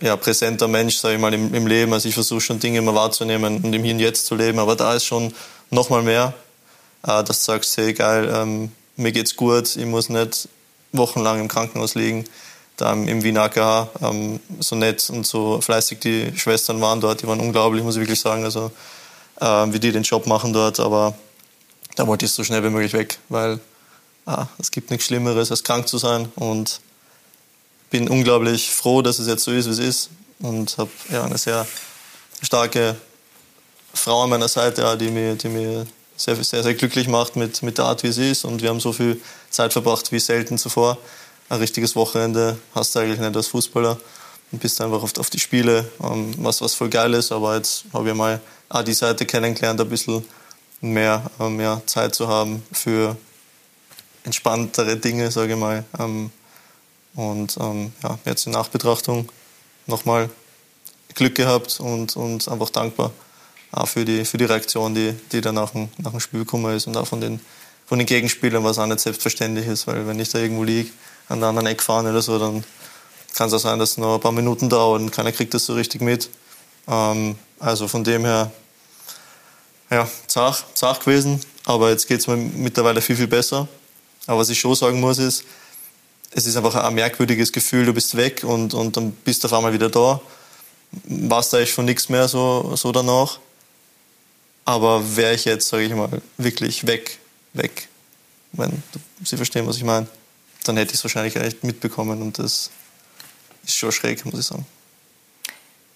ja, präsenter Mensch, sage ich mal, im, im Leben. Also ich versuche schon Dinge immer wahrzunehmen und im Hier und Jetzt zu leben. Aber da ist schon noch mal mehr, äh, dass du sagst, hey geil, ähm, mir geht's gut, ich muss nicht wochenlang im Krankenhaus liegen da im Wiener AKH ähm, so nett und so fleißig die Schwestern waren dort. Die waren unglaublich, muss ich wirklich sagen, also äh, wie die den Job machen dort. Aber da wollte ich so schnell wie möglich weg, weil ah, es gibt nichts Schlimmeres, als krank zu sein. Und bin unglaublich froh, dass es jetzt so ist, wie es ist. Und habe ja, eine sehr starke Frau an meiner Seite, ja, die mir, die mir sehr, sehr, sehr glücklich macht mit, mit der Art, wie sie ist. Und wir haben so viel Zeit verbracht wie selten zuvor ein richtiges Wochenende hast du eigentlich nicht als Fußballer und bist einfach auf, auf die Spiele, ähm, was, was voll geil ist. Aber jetzt habe ich mal auch die Seite kennengelernt, ein bisschen mehr, mehr Zeit zu haben für entspanntere Dinge, sage ich mal. Ähm, und ähm, ja, jetzt in Nachbetrachtung nochmal Glück gehabt und, und einfach dankbar auch für die, für die Reaktion, die, die dann nach dem, nach dem Spiel gekommen ist und auch von den, von den Gegenspielern, was auch nicht selbstverständlich ist, weil wenn ich da irgendwo liege an der anderen Eck fahren oder so, dann kann es auch sein, dass es noch ein paar Minuten dauert und keiner kriegt das so richtig mit. Ähm, also von dem her, ja, zart, zart gewesen, aber jetzt geht es mir mittlerweile viel, viel besser. Aber was ich schon sagen muss, ist, es ist einfach ein merkwürdiges Gefühl, du bist weg und, und dann bist du auf einmal wieder da. Warst da eigentlich von nichts mehr so, so danach. Aber wäre ich jetzt, sage ich mal, wirklich weg, weg, wenn Sie verstehen, was ich meine dann hätte ich es wahrscheinlich echt mitbekommen und das ist schon schräg, muss ich sagen.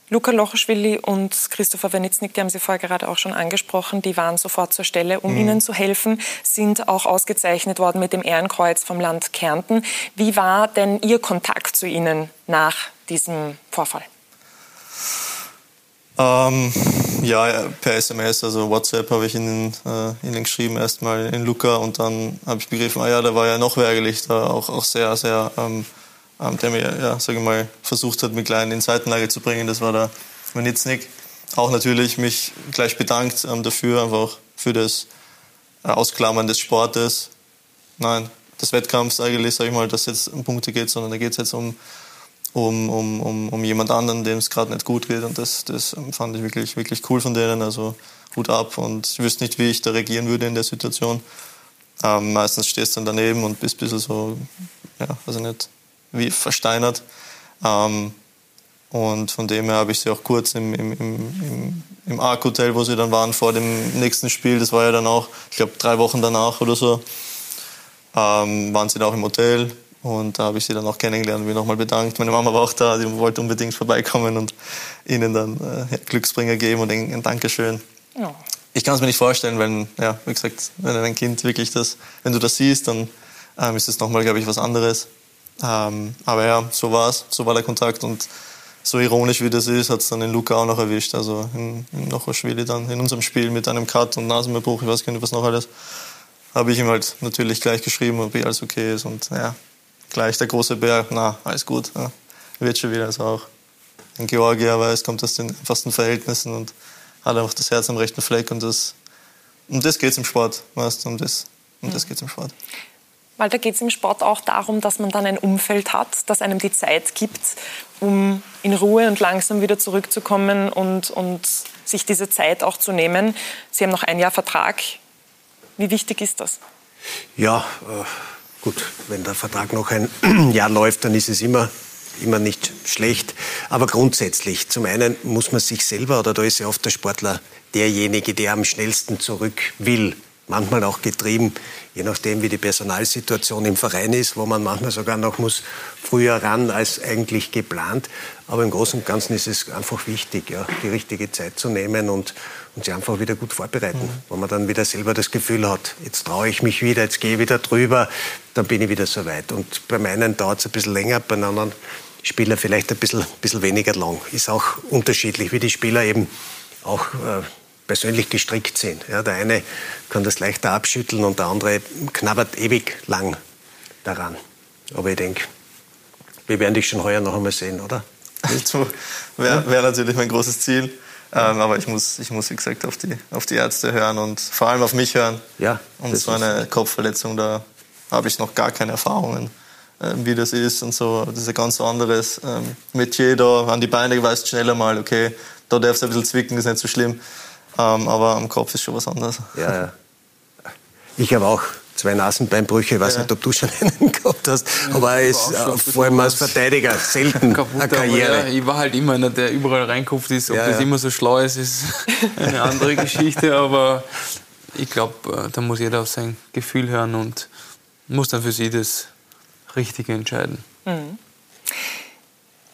Luka Lochoschwili und Christopher Wenitznik, die haben Sie vorher gerade auch schon angesprochen, die waren sofort zur Stelle, um mhm. Ihnen zu helfen, sind auch ausgezeichnet worden mit dem Ehrenkreuz vom Land Kärnten. Wie war denn Ihr Kontakt zu Ihnen nach diesem Vorfall? Ähm, ja, per SMS, also WhatsApp habe ich ihnen, äh, ihnen geschrieben, erstmal in Luca und dann habe ich begriffen, ah ja, da war ja noch wer da auch, auch sehr, sehr, ähm, ähm, der mir, ja, sage ich mal, versucht hat, mich klein in Seitenlage zu bringen. Das war der Manitznik. Auch natürlich mich gleich bedankt ähm, dafür, einfach für das äh, Ausklammern des Sportes. Nein, des Wettkampfs eigentlich, sage ich mal, dass jetzt um Punkte geht, sondern da geht es jetzt um um, um, um, um jemand anderen, dem es gerade nicht gut geht. Und das, das fand ich wirklich, wirklich cool von denen. Also Hut ab. Und ich wüsste nicht, wie ich da reagieren würde in der Situation. Ähm, meistens stehst du dann daneben und bist ein bisschen so, ja, also nicht wie versteinert. Ähm, und von dem her habe ich sie auch kurz im, im, im, im Arc-Hotel, wo sie dann waren vor dem nächsten Spiel, das war ja dann auch, ich glaube, drei Wochen danach oder so, ähm, waren sie dann auch im Hotel. Und da habe ich sie dann auch kennengelernt und mich nochmal bedankt. Meine Mama war auch da, die wollte unbedingt vorbeikommen und ihnen dann äh, Glücksbringer geben und ein, Dankeschön. Ja. Ich kann es mir nicht vorstellen, wenn, ja, wie gesagt, wenn ein Kind wirklich das, wenn du das siehst, dann ähm, ist es nochmal, glaube ich, was anderes. Ähm, aber ja, so war es, so war der Kontakt und so ironisch wie das ist, hat es dann den Luca auch noch erwischt. Also in, in Nochoschwili dann in unserem Spiel mit einem Cut und Nasenbruch, ich weiß gar nicht, was noch alles, habe ich ihm halt natürlich gleich geschrieben, ob alles okay ist und ja, gleich der große Berg, na, alles gut, ja, wird schon wieder. Also auch in Georgia weiß, kommt aus den einfachsten Verhältnissen und hat einfach das Herz am rechten Fleck und das, um das geht es im Sport, weißt um das, um das geht es im Sport. Weil da geht es im Sport auch darum, dass man dann ein Umfeld hat, das einem die Zeit gibt, um in Ruhe und langsam wieder zurückzukommen und, und sich diese Zeit auch zu nehmen. Sie haben noch ein Jahr Vertrag. Wie wichtig ist das? Ja, äh Gut, wenn der Vertrag noch ein Jahr läuft, dann ist es immer, immer nicht schlecht. Aber grundsätzlich, zum einen muss man sich selber, oder da ist ja oft der Sportler derjenige, der am schnellsten zurück will. Manchmal auch getrieben, je nachdem, wie die Personalsituation im Verein ist, wo man manchmal sogar noch muss früher ran als eigentlich geplant. Aber im Großen und Ganzen ist es einfach wichtig, ja, die richtige Zeit zu nehmen und, und sie einfach wieder gut vorbereiten. Mhm. Wo man dann wieder selber das Gefühl hat, jetzt traue ich mich wieder, jetzt gehe ich wieder drüber, dann bin ich wieder so weit. Und bei meinen dauert es ein bisschen länger, bei anderen Spieler vielleicht ein bisschen, bisschen weniger lang. Ist auch unterschiedlich, wie die Spieler eben auch äh, persönlich gestrickt sind. Ja, der eine kann das leichter abschütteln und der andere knabbert ewig lang daran. Aber ich denke, wir werden dich schon heuer noch einmal sehen, oder? Wäre wär natürlich mein großes Ziel. Ähm, aber ich muss, ich muss, wie gesagt, auf die, auf die Ärzte hören und vor allem auf mich hören. Ja. Und so eine Kopfverletzung, da habe ich noch gar keine Erfahrungen, äh, wie das ist und so. Das ist ein ganz anderes ähm, Metier da. An die Beine weißt du schneller mal, okay, da darfst du ein bisschen zwicken, ist nicht so schlimm. Ähm, aber am Kopf ist schon was anderes. Ja, ja. Ich habe auch zwei Nasenbeinbrüche. Ich weiß ja. nicht, ob du schon einen gehabt hast. Aber es ist äh, vor allem als Verteidiger selten Kaputt, eine Karriere. Ja, ich war halt immer einer, der überall reinkommt ist. Ob ja, das immer so schlau ist, ist eine andere Geschichte. Aber ich glaube, äh, da muss jeder auf sein Gefühl hören und muss dann für sie das Richtige entscheiden. Mhm.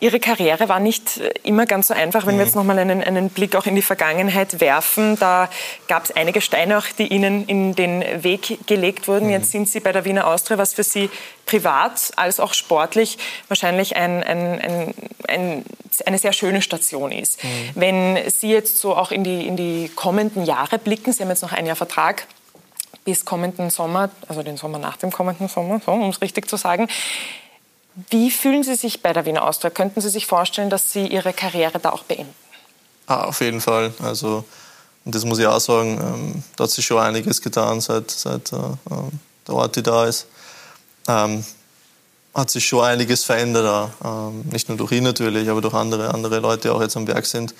Ihre Karriere war nicht äh, immer ganz so einfach. Wenn wir jetzt mhm. nochmal einen, einen Blick auch in die Vergangenheit werfen, da gab es einige Steine auch, die Ihnen in den Weg gelegt wurden. Jetzt mhm. sind Sie bei der Wiener Austria, was für Sie privat als auch sportlich wahrscheinlich ein, ein, ein, ein eine sehr schöne Station ist. Mhm. Wenn Sie jetzt so auch in die, in die kommenden Jahre blicken, Sie haben jetzt noch ein Jahr Vertrag, bis kommenden Sommer, also den Sommer nach dem kommenden Sommer, so, um es richtig zu sagen. Wie fühlen Sie sich bei der Wiener Austria? Könnten Sie sich vorstellen, dass Sie Ihre Karriere da auch beenden? Ah, auf jeden Fall. Also, und das muss ich auch sagen, ähm, da hat sich schon einiges getan, seit, seit äh, ähm, der Ort, da ist. Ähm, hat sich schon einiges verändert. Ähm, nicht nur durch ihn natürlich, aber durch andere, andere Leute, die auch jetzt am Werk sind.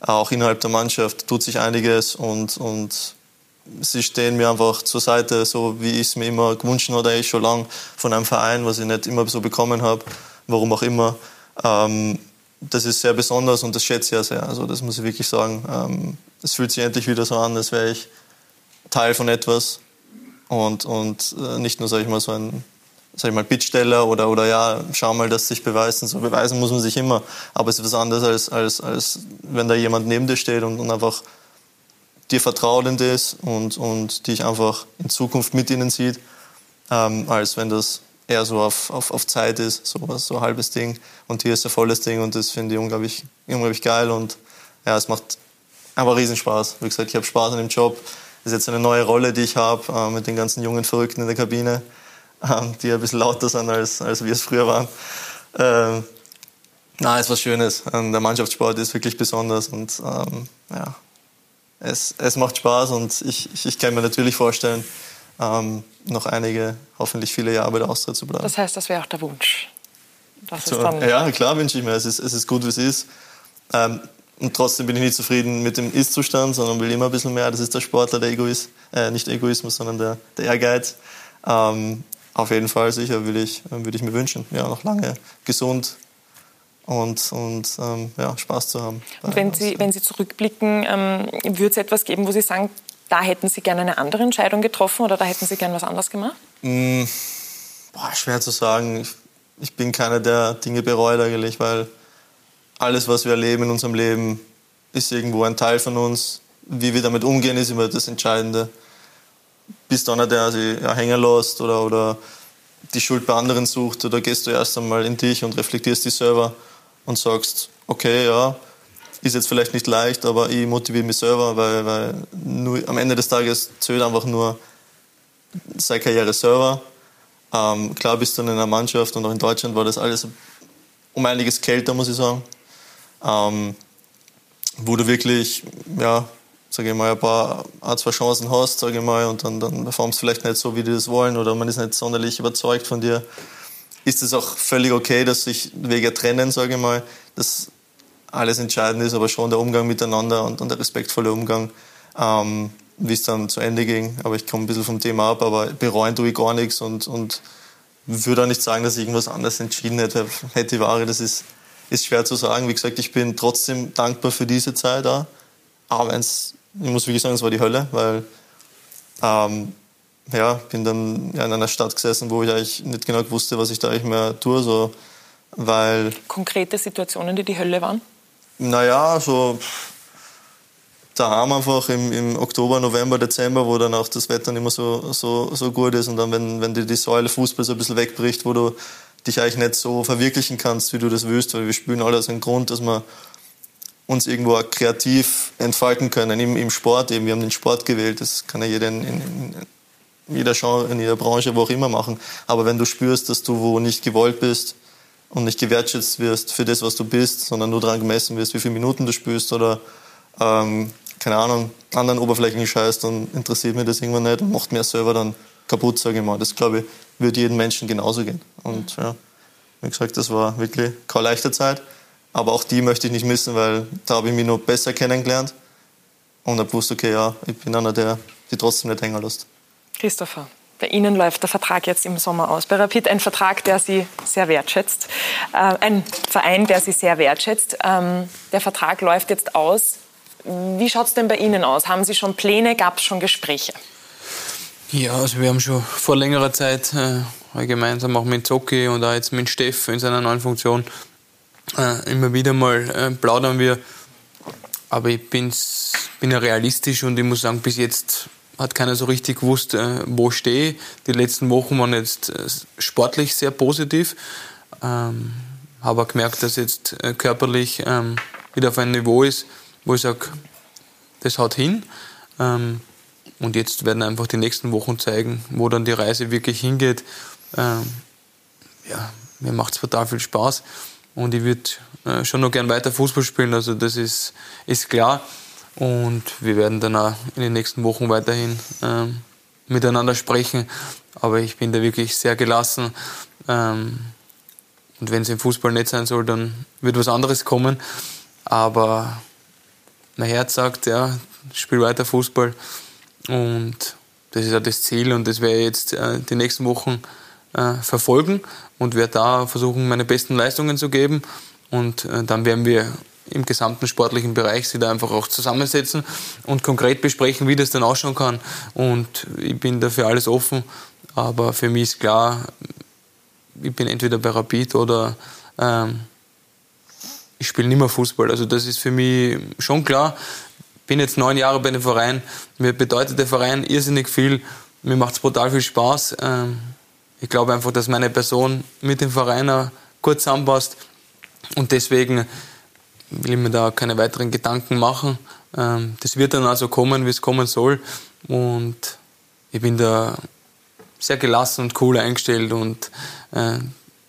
Auch innerhalb der Mannschaft tut sich einiges und, und sie stehen mir einfach zur Seite, so wie ich es mir immer gewünscht habe, eigentlich schon lange von einem Verein, was ich nicht immer so bekommen habe, warum auch immer. Ähm, das ist sehr besonders und das schätze ich ja sehr. Also das muss ich wirklich sagen. Ähm, es fühlt sich endlich wieder so an, als wäre ich Teil von etwas und, und äh, nicht nur, sage ich mal, so ein sag ich mal, Bittsteller oder, oder ja, schau mal, dass sich beweisen. So beweisen muss man sich immer. Aber es ist was anderes, als, als, als wenn da jemand neben dir steht und, und einfach dir vertraut in das und, und dich einfach in Zukunft mit ihnen sieht, ähm, als wenn das eher so auf, auf, auf Zeit ist, so, so ein halbes Ding. Und hier ist ein volles Ding und das finde ich unglaublich, unglaublich geil und ja, es macht einfach riesen Spaß. Wie gesagt, ich habe Spaß an dem Job. Das ist jetzt eine neue Rolle, die ich habe äh, mit den ganzen jungen Verrückten in der Kabine, äh, die ein bisschen lauter sind, als, als wir es früher waren. Ähm, na, es ist was Schönes. Ähm, der Mannschaftssport ist wirklich besonders und ähm, ja, es, es macht Spaß und ich, ich, ich kann mir natürlich vorstellen, ähm, noch einige, hoffentlich viele Jahre bei der Austria zu bleiben. Das heißt, das wäre auch der Wunsch. So, ja, klar wünsche ich mir. Es ist, es ist gut, wie es ist. Ähm, und trotzdem bin ich nicht zufrieden mit dem Ist-Zustand, sondern will immer ein bisschen mehr. Das ist der Sportler, der Egoist, äh, nicht Egoismus, sondern der, der Ehrgeiz. Ähm, auf jeden Fall sicher würde ich, würde ich mir wünschen, ja, noch lange gesund und, und ähm, ja, Spaß zu haben. Und wenn Sie, wenn Sie zurückblicken, ähm, würde es etwas geben, wo Sie sagen, da hätten Sie gerne eine andere Entscheidung getroffen oder da hätten Sie gerne was anderes gemacht? Mm, boah, schwer zu sagen. Ich, ich bin keiner, der Dinge bereut eigentlich, weil alles, was wir erleben in unserem Leben, ist irgendwo ein Teil von uns. Wie wir damit umgehen, ist immer das Entscheidende. Bist du einer, der sich ja, hängen lässt oder, oder die Schuld bei anderen sucht, oder gehst du erst einmal in dich und reflektierst dich selber und sagst, okay, ja, ist jetzt vielleicht nicht leicht, aber ich motiviere mich selber, weil, weil nur, am Ende des Tages zählt einfach nur seine Karriere selber. Ähm, klar bist du in einer Mannschaft und auch in Deutschland war das alles um einiges kälter, muss ich sagen. Ähm, wo du wirklich, ja, sage ich mal, ein paar, ein, zwei Chancen hast, sage ich mal, und dann, dann performst du vielleicht nicht so, wie die das wollen, oder man ist nicht sonderlich überzeugt von dir, ist es auch völlig okay, dass sich Wege trennen, sage ich mal. Das alles entscheidend ist, aber schon der Umgang miteinander und, und der respektvolle Umgang, ähm, wie es dann zu Ende ging. Aber ich komme ein bisschen vom Thema ab, aber bereuen tue ich gar nichts und, und würde auch nicht sagen, dass ich irgendwas anderes entschieden hätte, hätte Ware. Das ist, ist schwer zu sagen. Wie gesagt, ich bin trotzdem dankbar für diese Zeit da. Aber ich muss wirklich sagen, es war die Hölle, weil ähm, ja, bin dann in einer Stadt gesessen, wo ich eigentlich nicht genau wusste, was ich da eigentlich mehr tue. So, weil Konkrete Situationen, die die Hölle waren? Naja, so daheim einfach im, im Oktober, November, Dezember, wo dann auch das Wetter nicht mehr so, so, so gut ist und dann, wenn, wenn dir die Säule Fußball so ein bisschen wegbricht, wo du dich eigentlich nicht so verwirklichen kannst, wie du das willst, weil wir spielen alle aus einem Grund, dass wir uns irgendwo auch kreativ entfalten können, im, im Sport eben. Wir haben den Sport gewählt, das kann ja jeder in, in, in jeder Genre, in jeder Branche, wo auch immer machen. Aber wenn du spürst, dass du wo nicht gewollt bist, und nicht gewertschätzt wirst für das, was du bist, sondern nur daran gemessen wirst, wie viele Minuten du spielst oder, ähm, keine Ahnung, anderen Oberflächen scheißt, dann interessiert mich das irgendwann nicht und macht mir selber dann kaputt, sage ich mal. Das, glaube ich, wird jedem Menschen genauso gehen. Und ja, wie gesagt, das war wirklich keine leichte Zeit. Aber auch die möchte ich nicht missen, weil da habe ich mich noch besser kennengelernt und habe gewusst, okay, ja, ich bin einer, der die trotzdem nicht hängen lässt. Christopher, bei Ihnen läuft der Vertrag jetzt im Sommer aus. Bei Rapid ein Vertrag, der Sie sehr wertschätzt. Äh, ein Verein, der Sie sehr wertschätzt. Ähm, der Vertrag läuft jetzt aus. Wie schaut es denn bei Ihnen aus? Haben Sie schon Pläne? Gab es schon Gespräche? Ja, also wir haben schon vor längerer Zeit äh, gemeinsam auch mit Zocki und auch jetzt mit Steff in seiner neuen Funktion äh, immer wieder mal äh, plaudern wir. Aber ich bin's, bin ja realistisch und ich muss sagen, bis jetzt hat keiner so richtig gewusst, äh, wo stehe. Die letzten Wochen waren jetzt äh, sportlich sehr positiv. Ähm, habe gemerkt, dass jetzt äh, körperlich ähm, wieder auf einem Niveau ist, wo ich sage, das haut hin. Ähm, und jetzt werden einfach die nächsten Wochen zeigen, wo dann die Reise wirklich hingeht. Ähm, ja, mir macht es total viel Spaß und ich würde äh, schon noch gern weiter Fußball spielen, also das ist, ist klar. Und wir werden dann auch in den nächsten Wochen weiterhin ähm, miteinander sprechen. Aber ich bin da wirklich sehr gelassen. Ähm, und wenn es im Fußball nicht sein soll, dann wird was anderes kommen. Aber mein Herz sagt, ja, spiel weiter Fußball. Und das ist ja das Ziel und das werde ich jetzt äh, die nächsten Wochen äh, verfolgen und werde da versuchen, meine besten Leistungen zu geben. Und äh, dann werden wir im gesamten sportlichen Bereich sich da einfach auch zusammensetzen und konkret besprechen, wie das dann ausschauen kann. Und ich bin dafür alles offen. Aber für mich ist klar, ich bin entweder bei Rapid oder ähm, ich spiele nicht mehr Fußball. Also das ist für mich schon klar. Bin jetzt neun Jahre bei dem Verein. Mir bedeutet der Verein irrsinnig viel. Mir macht es brutal viel Spaß. Ähm, ich glaube einfach, dass meine Person mit dem Verein gut zusammenpasst. Und deswegen will mir da keine weiteren Gedanken machen. Ähm, das wird dann also kommen, wie es kommen soll. Und ich bin da sehr gelassen und cool eingestellt und äh,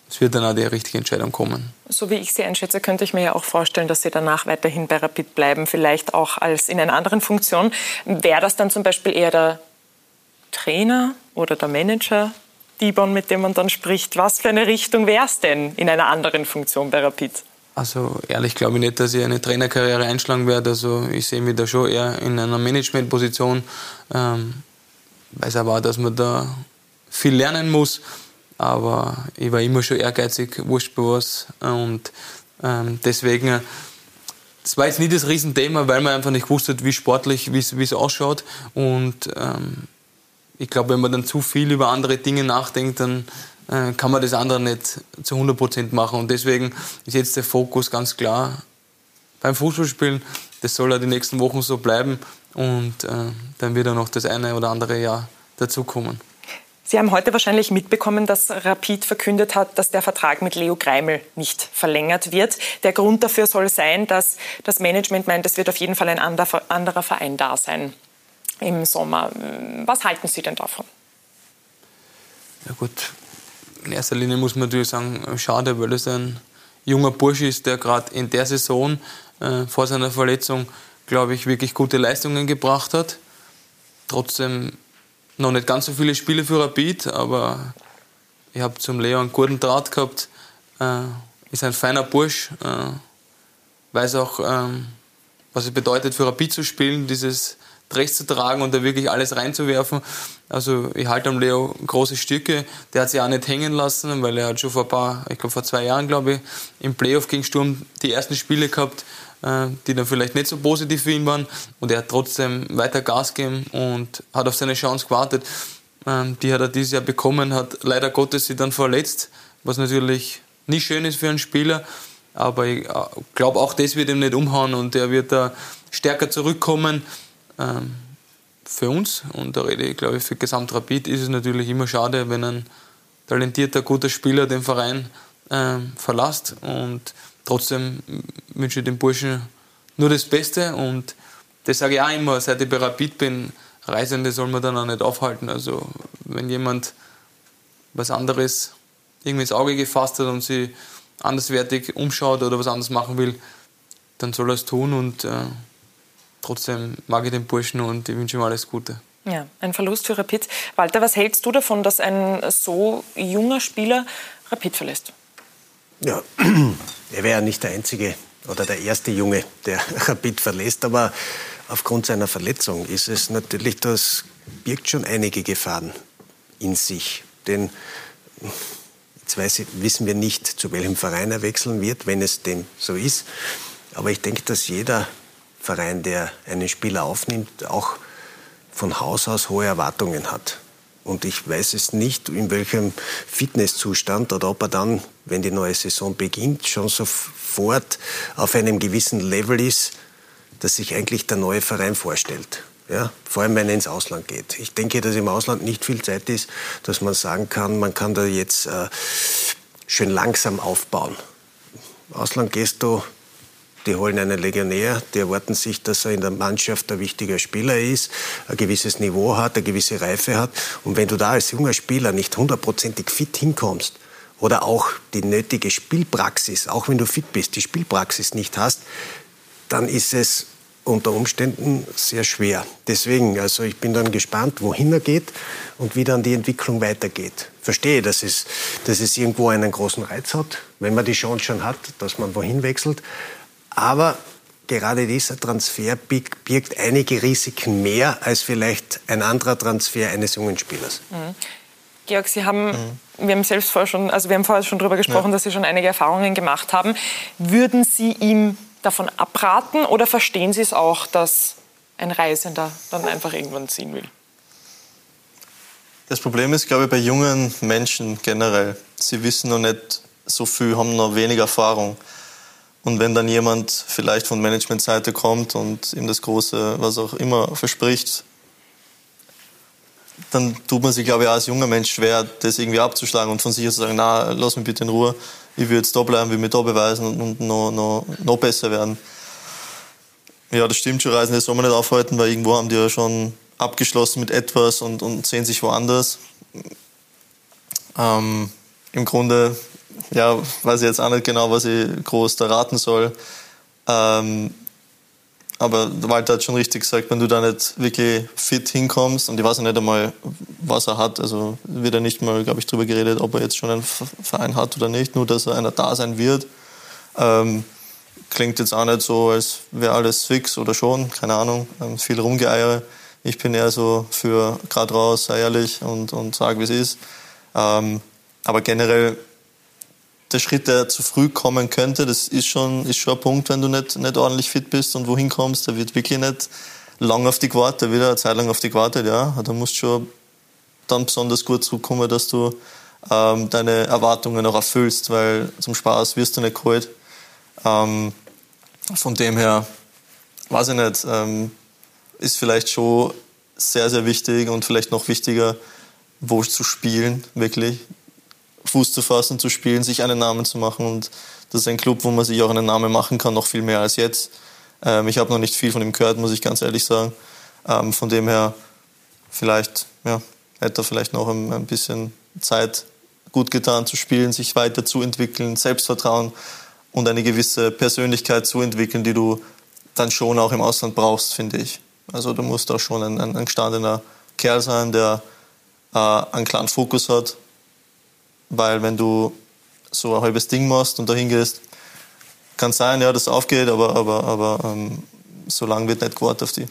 es wird dann auch die richtige Entscheidung kommen. So wie ich Sie einschätze, könnte ich mir ja auch vorstellen, dass Sie danach weiterhin bei Rapid bleiben, vielleicht auch als in einer anderen Funktion. Wäre das dann zum Beispiel eher der Trainer oder der Manager, Dibon, mit dem man dann spricht? Was für eine Richtung wäre es denn in einer anderen Funktion bei Rapid? Also ehrlich glaube ich nicht, dass ich eine Trainerkarriere einschlagen werde. Also ich sehe mich da schon eher in einer Managementposition. Ähm, weiß aber auch, dass man da viel lernen muss. Aber ich war immer schon ehrgeizig, wurscht bei was. Und ähm, deswegen, das war jetzt nicht das Riesenthema, weil man einfach nicht wusste, wie sportlich, wie es ausschaut. Und ähm, ich glaube, wenn man dann zu viel über andere Dinge nachdenkt, dann kann man das andere nicht zu 100% machen. Und deswegen ist jetzt der Fokus ganz klar beim Fußballspielen. Das soll ja die nächsten Wochen so bleiben und äh, dann wird ja noch das eine oder andere Jahr dazukommen. Sie haben heute wahrscheinlich mitbekommen, dass Rapid verkündet hat, dass der Vertrag mit Leo Greimel nicht verlängert wird. Der Grund dafür soll sein, dass das Management meint, es wird auf jeden Fall ein anderer Verein da sein im Sommer. Was halten Sie denn davon? Ja gut, in erster Linie muss man natürlich sagen, schade, weil es ein junger Bursche ist, der gerade in der Saison äh, vor seiner Verletzung, glaube ich, wirklich gute Leistungen gebracht hat. Trotzdem noch nicht ganz so viele Spiele für Rapid, aber ich habe zum Leo einen guten Draht gehabt. Äh, ist ein feiner Bursch, äh, weiß auch, ähm, was es bedeutet für Rapid zu spielen, dieses Dress zu tragen und da wirklich alles reinzuwerfen. Also ich halte am Leo große Stücke. Der hat sich auch nicht hängen lassen, weil er hat schon vor ein paar, ich glaube vor zwei Jahren, glaube ich, im Playoff gegen Sturm die ersten Spiele gehabt, äh, die dann vielleicht nicht so positiv für ihn waren. Und er hat trotzdem weiter Gas gegeben und hat auf seine Chance gewartet. Ähm, die hat er dieses Jahr bekommen, hat leider Gottes sie dann verletzt, was natürlich nicht schön ist für einen Spieler. Aber ich äh, glaube, auch das wird ihm nicht umhauen und er wird da stärker zurückkommen ähm, für uns und da rede ich, glaube ich, für Gesamtrapid ist es natürlich immer schade, wenn ein talentierter, guter Spieler den Verein ähm, verlässt und trotzdem wünsche ich dem Burschen nur das Beste. Und das sage ich auch immer, seit ich bei Rapid bin, Reisende soll man dann auch nicht aufhalten. Also wenn jemand was anderes irgendwie ins Auge gefasst hat und sich anderswertig umschaut oder was anderes machen will, dann soll er es tun. Und äh, trotzdem mag ich den Burschen und ich wünsche ihm alles Gute. Ja, ein Verlust für Rapid. Walter, was hältst du davon, dass ein so junger Spieler Rapid verlässt? Ja, er wäre ja nicht der einzige oder der erste Junge, der Rapid verlässt, aber aufgrund seiner Verletzung ist es natürlich, das birgt schon einige Gefahren in sich. Denn jetzt weiß, wissen wir nicht, zu welchem Verein er wechseln wird, wenn es denn so ist. Aber ich denke, dass jeder Verein, der einen Spieler aufnimmt, auch von Haus aus hohe Erwartungen hat. Und ich weiß es nicht, in welchem Fitnesszustand oder ob er dann, wenn die neue Saison beginnt, schon sofort auf einem gewissen Level ist, dass sich eigentlich der neue Verein vorstellt. Ja, vor allem, wenn er ins Ausland geht. Ich denke, dass im Ausland nicht viel Zeit ist, dass man sagen kann, man kann da jetzt äh, schön langsam aufbauen. Ausland gehst du die holen einen Legionär, die erwarten sich, dass er in der Mannschaft ein wichtiger Spieler ist, ein gewisses Niveau hat, eine gewisse Reife hat. Und wenn du da als junger Spieler nicht hundertprozentig fit hinkommst oder auch die nötige Spielpraxis, auch wenn du fit bist, die Spielpraxis nicht hast, dann ist es unter Umständen sehr schwer. Deswegen, also ich bin dann gespannt, wohin er geht und wie dann die Entwicklung weitergeht. Verstehe, dass es, dass es irgendwo einen großen Reiz hat, wenn man die Chance schon hat, dass man wohin wechselt. Aber gerade dieser Transfer birgt einige Risiken mehr als vielleicht ein anderer Transfer eines jungen Spielers. Mhm. Georg, Sie haben, mhm. wir haben selbst vorher schon, also wir haben vorher schon darüber gesprochen, ja. dass Sie schon einige Erfahrungen gemacht haben. Würden Sie ihm davon abraten oder verstehen Sie es auch, dass ein Reisender dann einfach irgendwann ziehen will? Das Problem ist, glaube ich, bei jungen Menschen generell. Sie wissen noch nicht so viel, haben noch wenig Erfahrung. Und wenn dann jemand vielleicht von Managementseite kommt und ihm das Große, was auch immer, verspricht, dann tut man sich, glaube ich, auch als junger Mensch schwer, das irgendwie abzuschlagen und von sich zu sagen, na, lass mich bitte in Ruhe, ich will jetzt da bleiben, will mich da beweisen und noch, noch, noch besser werden. Ja, das stimmt schon, Reisen, das soll man nicht aufhalten, weil irgendwo haben die ja schon abgeschlossen mit etwas und, und sehen sich woanders. Ähm, Im Grunde, ja, weiß ich jetzt auch nicht genau, was ich groß da raten soll. Ähm, aber Walter hat schon richtig gesagt, wenn du da nicht wirklich fit hinkommst, und ich weiß ja nicht einmal, was er hat, also wird er nicht mal, glaube ich, darüber geredet, ob er jetzt schon einen Verein hat oder nicht, nur dass er einer da sein wird. Ähm, klingt jetzt auch nicht so, als wäre alles fix oder schon, keine Ahnung, ähm, viel Rumgeeiere. Ich bin eher so für gerade raus, sei ehrlich und, und sag, wie es ist. Ähm, aber generell der Schritt, der zu früh kommen könnte, das ist schon, ist schon ein Punkt, wenn du nicht, nicht ordentlich fit bist und wohin kommst, da wird wirklich nicht lang auf dich gewartet, wird eine Zeit lang auf dich gewartet, ja. Da musst du schon dann besonders gut zurückkommen, dass du ähm, deine Erwartungen auch erfüllst, weil zum Spaß wirst du nicht geholt. Ähm, von dem her, weiß ich nicht, ähm, ist vielleicht schon sehr, sehr wichtig und vielleicht noch wichtiger, wo zu spielen, wirklich. Fuß zu fassen, zu spielen, sich einen Namen zu machen. Und das ist ein Club, wo man sich auch einen Namen machen kann, noch viel mehr als jetzt. Ähm, ich habe noch nicht viel von ihm gehört, muss ich ganz ehrlich sagen. Ähm, von dem her, vielleicht, ja, hätte er vielleicht noch ein, ein bisschen Zeit gut getan zu spielen, sich weiterzuentwickeln, Selbstvertrauen und eine gewisse Persönlichkeit zu entwickeln, die du dann schon auch im Ausland brauchst, finde ich. Also du musst auch schon ein, ein, ein gestandener Kerl sein, der äh, einen klaren Fokus hat, weil wenn du so ein halbes Ding machst und dahin gehst, kann sein, ja, dass es aufgeht, aber, aber, aber ähm, so lange wird nicht gewartet auf die.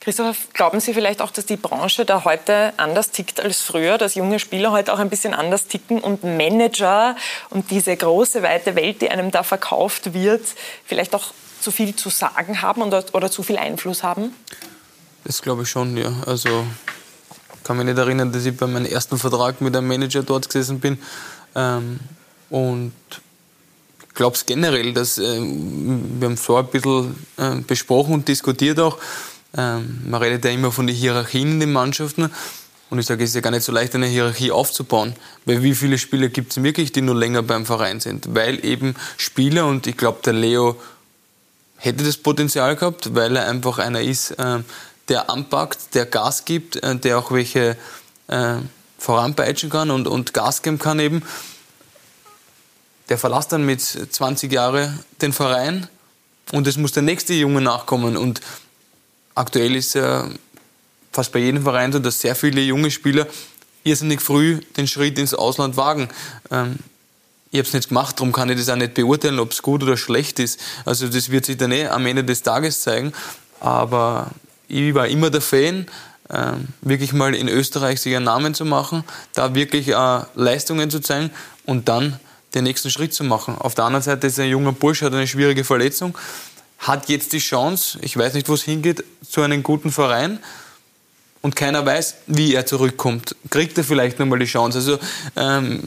Christoph, glauben Sie vielleicht auch, dass die Branche da heute anders tickt als früher, dass junge Spieler heute auch ein bisschen anders ticken und Manager und diese große, weite Welt, die einem da verkauft wird, vielleicht auch zu viel zu sagen haben oder, oder zu viel Einfluss haben? Das glaube ich schon, ja. Also kann mich nicht erinnern, dass ich bei meinem ersten Vertrag mit einem Manager dort gesessen bin. Ähm, und ich glaube es generell, dass äh, wir haben vorher ein bisschen äh, besprochen und diskutiert auch. Ähm, man redet ja immer von den Hierarchien in den Mannschaften. Und ich sage, es ist ja gar nicht so leicht, eine Hierarchie aufzubauen. Weil wie viele Spieler gibt es wirklich, die nur länger beim Verein sind? Weil eben Spieler, und ich glaube, der Leo hätte das Potenzial gehabt, weil er einfach einer ist, äh, der anpackt, der Gas gibt, äh, der auch welche äh, voranpeitschen kann und, und Gas geben kann eben. Der verlässt dann mit 20 Jahren den Verein und es muss der nächste Junge nachkommen. Und aktuell ist ja fast bei jedem Verein so, dass sehr viele junge Spieler irrsinnig früh den Schritt ins Ausland wagen. Ähm, ich habe es nicht gemacht, darum kann ich das auch nicht beurteilen, ob es gut oder schlecht ist. Also das wird sich dann eh am Ende des Tages zeigen. Aber ich war immer der Fan, ähm, wirklich mal in Österreich sich einen Namen zu machen, da wirklich äh, Leistungen zu zeigen und dann den nächsten Schritt zu machen. Auf der anderen Seite ist ein junger Bursch, hat eine schwierige Verletzung, hat jetzt die Chance, ich weiß nicht, wo es hingeht, zu einem guten Verein und keiner weiß, wie er zurückkommt. Kriegt er vielleicht nochmal die Chance? Also ähm,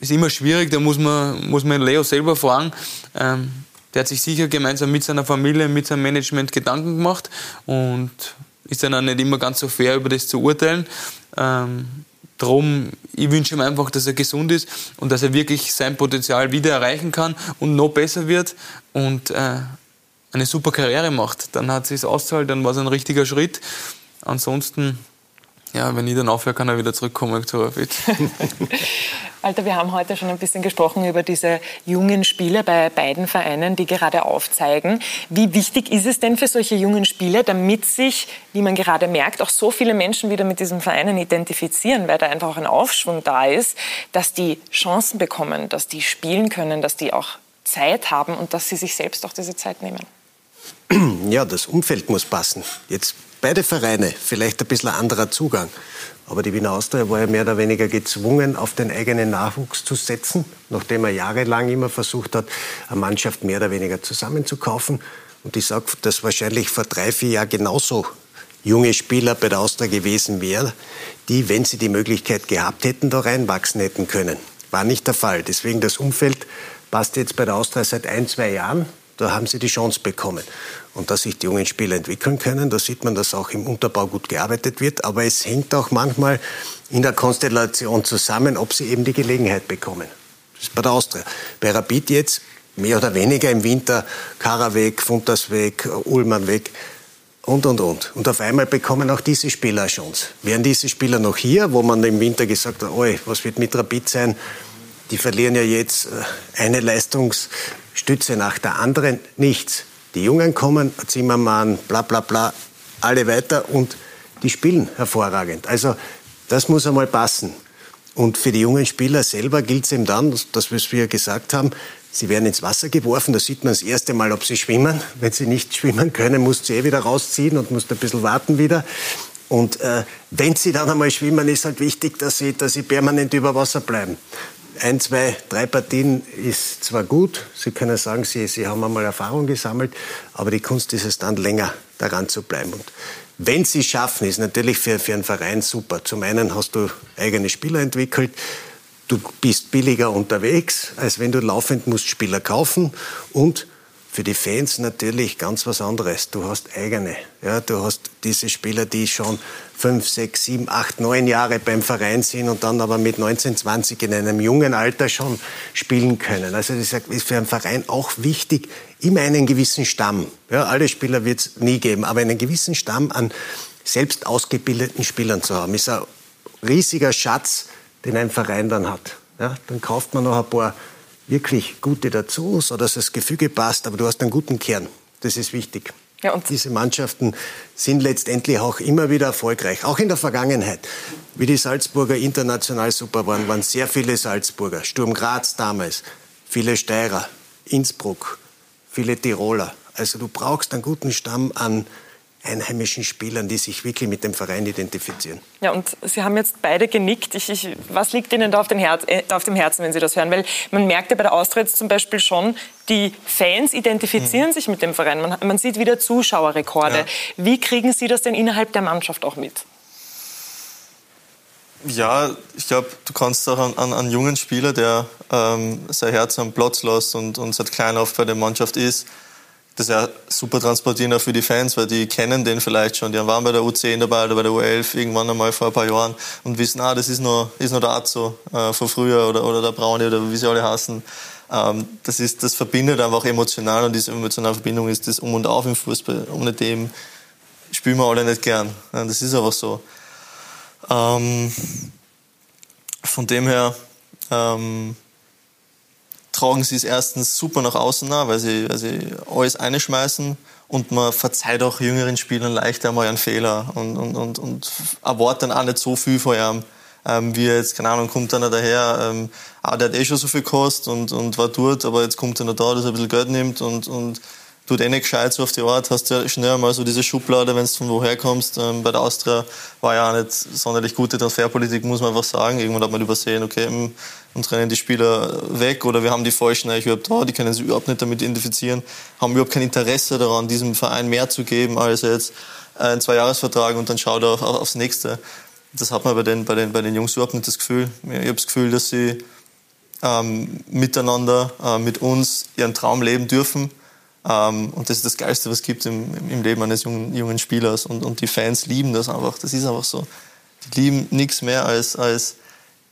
ist immer schwierig, da muss man, muss man Leo selber fragen. Ähm, der hat sich sicher gemeinsam mit seiner Familie, mit seinem Management Gedanken gemacht und ist dann auch nicht immer ganz so fair, über das zu urteilen. Ähm, Drum, ich wünsche ihm einfach, dass er gesund ist und dass er wirklich sein Potenzial wieder erreichen kann und noch besser wird und äh, eine super Karriere macht. Dann hat es ausgezahlt, dann war es ein richtiger Schritt. Ansonsten ja, wenn ich dann aufhöre, kann er wieder zurückkommen zu Rapid. Walter, wir haben heute schon ein bisschen gesprochen über diese jungen Spieler bei beiden Vereinen, die gerade aufzeigen. Wie wichtig ist es denn für solche jungen Spieler, damit sich, wie man gerade merkt, auch so viele Menschen wieder mit diesen Vereinen identifizieren, weil da einfach auch ein Aufschwung da ist, dass die Chancen bekommen, dass die spielen können, dass die auch Zeit haben und dass sie sich selbst auch diese Zeit nehmen? Ja, das Umfeld muss passen. Jetzt beide Vereine, vielleicht ein bisschen anderer Zugang. Aber die Wiener Austria war ja mehr oder weniger gezwungen, auf den eigenen Nachwuchs zu setzen, nachdem er jahrelang immer versucht hat, eine Mannschaft mehr oder weniger zusammenzukaufen. Und ich sage, dass wahrscheinlich vor drei, vier Jahren genauso junge Spieler bei der Austria gewesen wären, die, wenn sie die Möglichkeit gehabt hätten, da reinwachsen hätten können. War nicht der Fall. Deswegen das Umfeld passt jetzt bei der Austria seit ein, zwei Jahren. Da haben sie die Chance bekommen. Und dass sich die jungen Spieler entwickeln können, da sieht man, dass auch im Unterbau gut gearbeitet wird. Aber es hängt auch manchmal in der Konstellation zusammen, ob sie eben die Gelegenheit bekommen. Das ist bei der Austria. Bei Rapid jetzt mehr oder weniger im Winter Kara weg, Funtas weg, Ullmann weg und, und, und. Und auf einmal bekommen auch diese Spieler eine Chance. Wären diese Spieler noch hier, wo man im Winter gesagt hat, oi, was wird mit Rapid sein? Die verlieren ja jetzt äh, eine Leistungsstütze nach der anderen. Nichts. Die Jungen kommen, Zimmermann, bla bla bla, alle weiter und die spielen hervorragend. Also das muss einmal passen. Und für die jungen Spieler selber gilt es eben dann, das, was wir gesagt haben, Sie werden ins Wasser geworfen, da sieht man das erste Mal, ob sie schwimmen. Wenn sie nicht schwimmen können, muss sie eh wieder rausziehen und muss ein bisschen warten wieder. Und äh, wenn sie dann einmal schwimmen, ist halt wichtig, dass sie, dass sie permanent über Wasser bleiben. Ein, zwei, drei Partien ist zwar gut, Sie können sagen, Sie, sie haben einmal Erfahrung gesammelt, aber die Kunst ist es dann länger daran zu bleiben. Und wenn Sie es schaffen, ist natürlich für, für einen Verein super. Zum einen hast du eigene Spieler entwickelt, du bist billiger unterwegs, als wenn du laufend musst Spieler kaufen und für die Fans natürlich ganz was anderes. Du hast eigene. Ja, du hast diese Spieler, die schon fünf, sechs, sieben, acht, neun Jahre beim Verein sind und dann aber mit 19, 20 in einem jungen Alter schon spielen können. Also das ist für einen Verein auch wichtig, immer einen gewissen Stamm. Ja, alle Spieler wird es nie geben, aber einen gewissen Stamm an selbst ausgebildeten Spielern zu haben, ist ein riesiger Schatz, den ein Verein dann hat. Ja, dann kauft man noch ein paar wirklich gute dazu, so dass das Gefüge passt, aber du hast einen guten Kern. Das ist wichtig. Ja, Diese Mannschaften sind letztendlich auch immer wieder erfolgreich, auch in der Vergangenheit. Wie die Salzburger international super waren, waren sehr viele Salzburger. Sturm Graz damals, viele Steirer, Innsbruck, viele Tiroler. Also du brauchst einen guten Stamm an einheimischen Spielern, die sich wirklich mit dem Verein identifizieren. Ja, und Sie haben jetzt beide genickt. Ich, ich, was liegt Ihnen da auf, Herz, äh, auf, dem Herzen, wenn Sie das hören? Weil man merkt ja bei der Austria jetzt zum Beispiel schon, die Fans identifizieren mhm. sich mit dem Verein. Man, man sieht wieder Zuschauerrekorde. Ja. Wie kriegen Sie das denn innerhalb der Mannschaft auch mit? Ja, ich glaube, du kannst auch an, an, an jungen Spieler, der ähm, sein Herz am Platz lässt und, und seit klein auf bei der Mannschaft ist, das ja super transportieren auch für die Fans, weil die kennen den vielleicht schon. Die waren bei der U10 dabei oder bei der U11 irgendwann einmal vor ein paar Jahren und wissen, ah, das ist nur, ist nur der Azo äh, von früher oder, oder der Braune oder wie sie alle heißen. Ähm, das, ist, das verbindet einfach emotional und diese emotionale Verbindung ist das Um und Auf im Fußball. Ohne dem spielen wir alle nicht gern. Ja, das ist einfach so. Ähm, von dem her, ähm, tragen sie es erstens super nach außen nach, weil sie, weil sie alles einschmeißen und man verzeiht auch jüngeren Spielern leichter einmal einen Fehler und, und, und, und erwartet dann auch nicht so viel von ihm. Ähm, wie jetzt, keine Ahnung, kommt einer daher, ähm, ah, der hat eh schon so viel gekostet und, und war dort, aber jetzt kommt einer da, dass er ein bisschen Geld nimmt und, und tut eh nicht gescheit so auf die Art, hast ja schnell mal so diese Schublade, wenn du von woher kommst. Ähm, bei der Austria war ja auch nicht sonderlich gute Transferpolitik, muss man einfach sagen. Irgendwann hat man übersehen, okay, hm, uns rennen die Spieler weg oder wir haben die falschen eigentlich überhaupt da, die können sich überhaupt nicht damit identifizieren, haben überhaupt kein Interesse daran, diesem Verein mehr zu geben als jetzt ein Zweijahresvertrag und dann schaut er auf, aufs nächste. Das hat man bei den, bei den, bei den Jungs überhaupt nicht das Gefühl. Ich habe das Gefühl, dass sie ähm, miteinander, äh, mit uns ihren Traum leben dürfen und das ist das Geilste, was es gibt im, im Leben eines jungen, jungen Spielers. Und, und die Fans lieben das einfach. Das ist einfach so. Die lieben nichts mehr als, als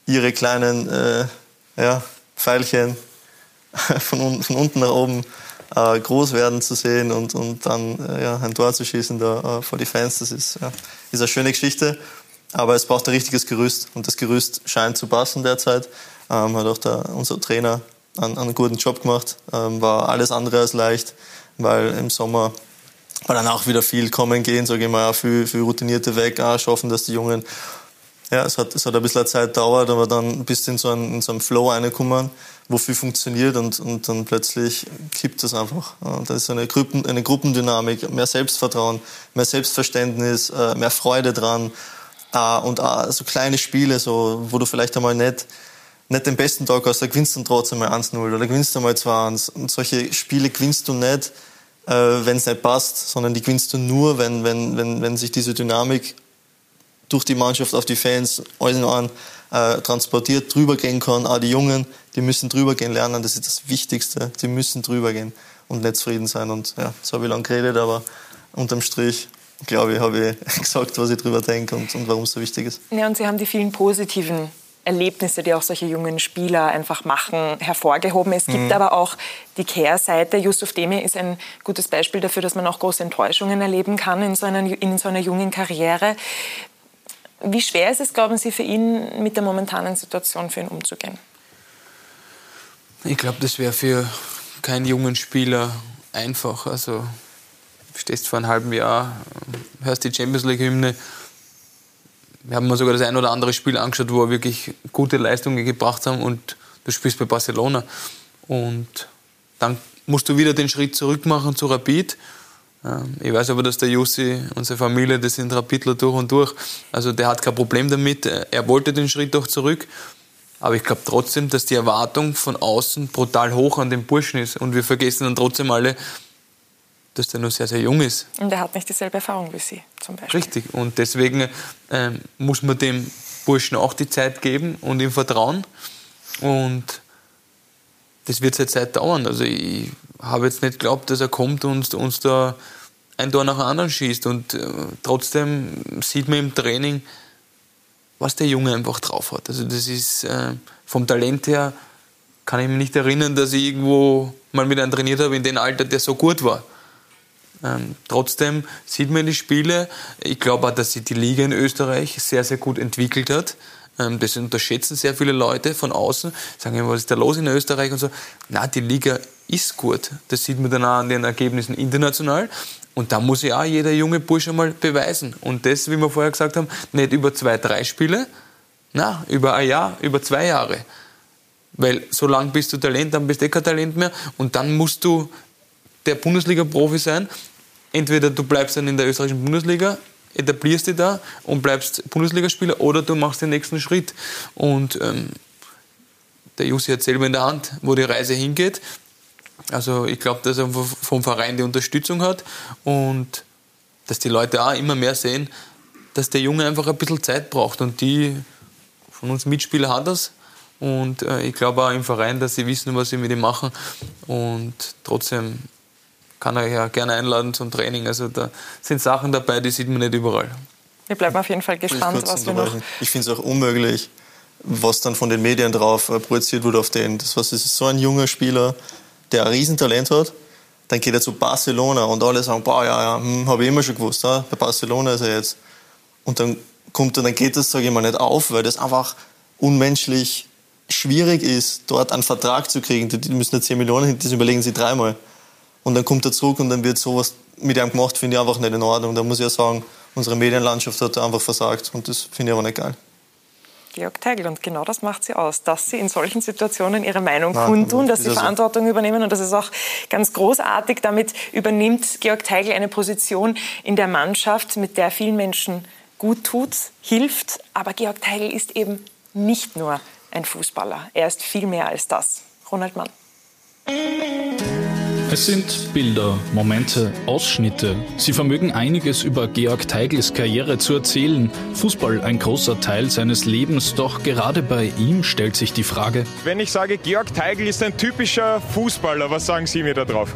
ihre kleinen äh, ja, Pfeilchen von, un, von unten nach oben äh, groß werden zu sehen und, und dann äh, ja, ein Tor zu schießen da, äh, vor die Fans. Das ist, ja, ist eine schöne Geschichte. Aber es braucht ein richtiges Gerüst. Und das Gerüst scheint zu passen derzeit. Ähm, hat auch der, unser Trainer einen, einen guten Job gemacht. Ähm, war alles andere als leicht, weil im Sommer war dann auch wieder viel kommen gehen, sage ich mal, viel, viel Routinierte weg, auch schaffen, dass die Jungen, ja, es hat, es hat ein bisschen Zeit gedauert, aber dann bist du in so einen, in so einen Flow reingekommen, wo viel funktioniert und, und dann plötzlich kippt das einfach. Und da ist eine, Gruppen, eine Gruppendynamik, mehr Selbstvertrauen, mehr Selbstverständnis, äh, mehr Freude dran äh, und auch so kleine Spiele, so, wo du vielleicht einmal nicht nicht den besten Tag hast, da gewinnst du trotzdem mal 1-0 oder gewinnst du mal 2-1. Und solche Spiele gewinnst du nicht, äh, wenn es nicht passt, sondern die gewinnst du nur, wenn, wenn, wenn, wenn sich diese Dynamik durch die Mannschaft auf die Fans alles in allem äh, transportiert, drüber gehen kann. Auch die Jungen, die müssen drüber gehen lernen, das ist das Wichtigste. Die müssen drüber gehen und nicht zufrieden sein. Und ja, so habe ich lange geredet, aber unterm Strich glaube ich, habe ich gesagt, was ich drüber denke und, und warum es so wichtig ist. Ja, und Sie haben die vielen positiven Erlebnisse, die auch solche jungen Spieler einfach machen, hervorgehoben. Es gibt mhm. aber auch die Kehrseite. Yusuf Demir ist ein gutes Beispiel dafür, dass man auch große Enttäuschungen erleben kann in so einer, in so einer jungen Karriere. Wie schwer ist es, glauben Sie, für ihn mit der momentanen Situation für ihn umzugehen? Ich glaube, das wäre für keinen jungen Spieler einfach. Also, du stehst vor einem halben Jahr, hörst die Champions League-Hymne. Wir haben mal sogar das ein oder andere Spiel angeschaut, wo wir wirklich gute Leistungen gebracht haben und du spielst bei Barcelona. Und dann musst du wieder den Schritt zurück machen zu Rapid ähm, ich weiß aber, dass der Jussi, unsere Familie, das sind Rapidler durch und durch. Also der hat kein Problem damit. Er wollte den Schritt doch zurück. Aber ich glaube trotzdem, dass die Erwartung von außen brutal hoch an den Burschen ist. Und wir vergessen dann trotzdem alle, dass der nur sehr, sehr jung ist. Und er hat nicht dieselbe Erfahrung wie Sie zum Beispiel. Richtig. Und deswegen ähm, muss man dem Burschen auch die Zeit geben und ihm vertrauen. Und das wird seit Zeit dauern. Also ich habe jetzt nicht geglaubt, dass er kommt und uns da ein Tor nach dem anderen schießt. Und äh, trotzdem sieht man im Training, was der Junge einfach drauf hat. Also das ist äh, vom Talent her, kann ich mich nicht erinnern, dass ich irgendwo mal mit einem trainiert habe in dem Alter, der so gut war. Ähm, trotzdem sieht man die Spiele. Ich glaube auch, dass sich die Liga in Österreich sehr, sehr gut entwickelt hat. Ähm, das unterschätzen sehr viele Leute von außen. Sagen immer, was ist da los in Österreich und so. Na, die Liga ist gut. Das sieht man dann auch an den Ergebnissen international. Und da muss ja auch jeder junge Bursche mal beweisen. Und das, wie wir vorher gesagt haben, nicht über zwei, drei Spiele, na, über ein Jahr, über zwei Jahre. Weil so lange bist du Talent, dann bist du eh kein Talent mehr. Und dann musst du der Bundesliga-Profi sein. Entweder du bleibst dann in der österreichischen Bundesliga, etablierst dich da und bleibst Bundesligaspieler, oder du machst den nächsten Schritt. Und ähm, der Jussi hat selber in der Hand, wo die Reise hingeht. Also ich glaube, dass er vom Verein die Unterstützung hat und dass die Leute auch immer mehr sehen, dass der Junge einfach ein bisschen Zeit braucht. Und die von uns Mitspieler hat das. Und äh, ich glaube auch im Verein, dass sie wissen, was sie mit ihm machen. Und trotzdem kann er ja gerne einladen zum Training. Also da sind Sachen dabei, die sieht man nicht überall. Wir bleiben auf jeden Fall gespannt, was wir noch... Ich finde es auch unmöglich, was dann von den Medien drauf äh, projiziert wurde auf den. Das, was ist so ein junger Spieler, der ein Riesentalent hat, dann geht er zu Barcelona und alle sagen, boah, ja, ja, hm, habe ich immer schon gewusst, ja, bei Barcelona ist er jetzt. Und dann kommt er, dann geht das, sage ich mal, nicht auf, weil das einfach unmenschlich schwierig ist, dort einen Vertrag zu kriegen. Die müssen ja 10 Millionen hin, das überlegen sie dreimal. Und dann kommt er zurück und dann wird sowas mit ihm gemacht, finde ich einfach nicht in Ordnung. Da muss ich ja sagen, unsere Medienlandschaft hat einfach versagt und das finde ich aber nicht geil. Georg Teigl. Und genau das macht sie aus, dass sie in solchen Situationen ihre Meinung Nein, kundtun, dass sie Verantwortung so. übernehmen. Und das ist auch ganz großartig. Damit übernimmt Georg Teigl eine Position in der Mannschaft, mit der vielen Menschen gut tut, hilft. Aber Georg Teigl ist eben nicht nur ein Fußballer. Er ist viel mehr als das. Ronald Mann. Es sind Bilder, Momente, Ausschnitte. Sie vermögen einiges über Georg Teigls Karriere zu erzählen. Fußball ein großer Teil seines Lebens, doch gerade bei ihm stellt sich die Frage. Wenn ich sage, Georg Teigl ist ein typischer Fußballer, was sagen Sie mir da drauf?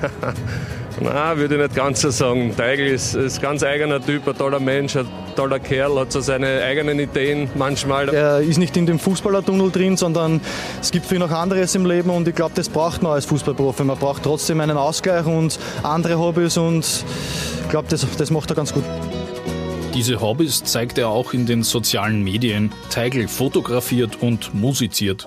Na, würde ich nicht ganz so sagen. Teigl ist, ist ein ganz eigener Typ, ein toller Mensch, ein toller Kerl, hat so seine eigenen Ideen manchmal. Er ist nicht in dem Fußballertunnel drin, sondern es gibt viel noch anderes im Leben und ich glaube, das braucht man als Fußballprofi. Man braucht trotzdem einen Ausgleich und andere Hobbys und ich glaube, das, das macht er ganz gut. Diese Hobbys zeigt er auch in den sozialen Medien. Teigl fotografiert und musiziert.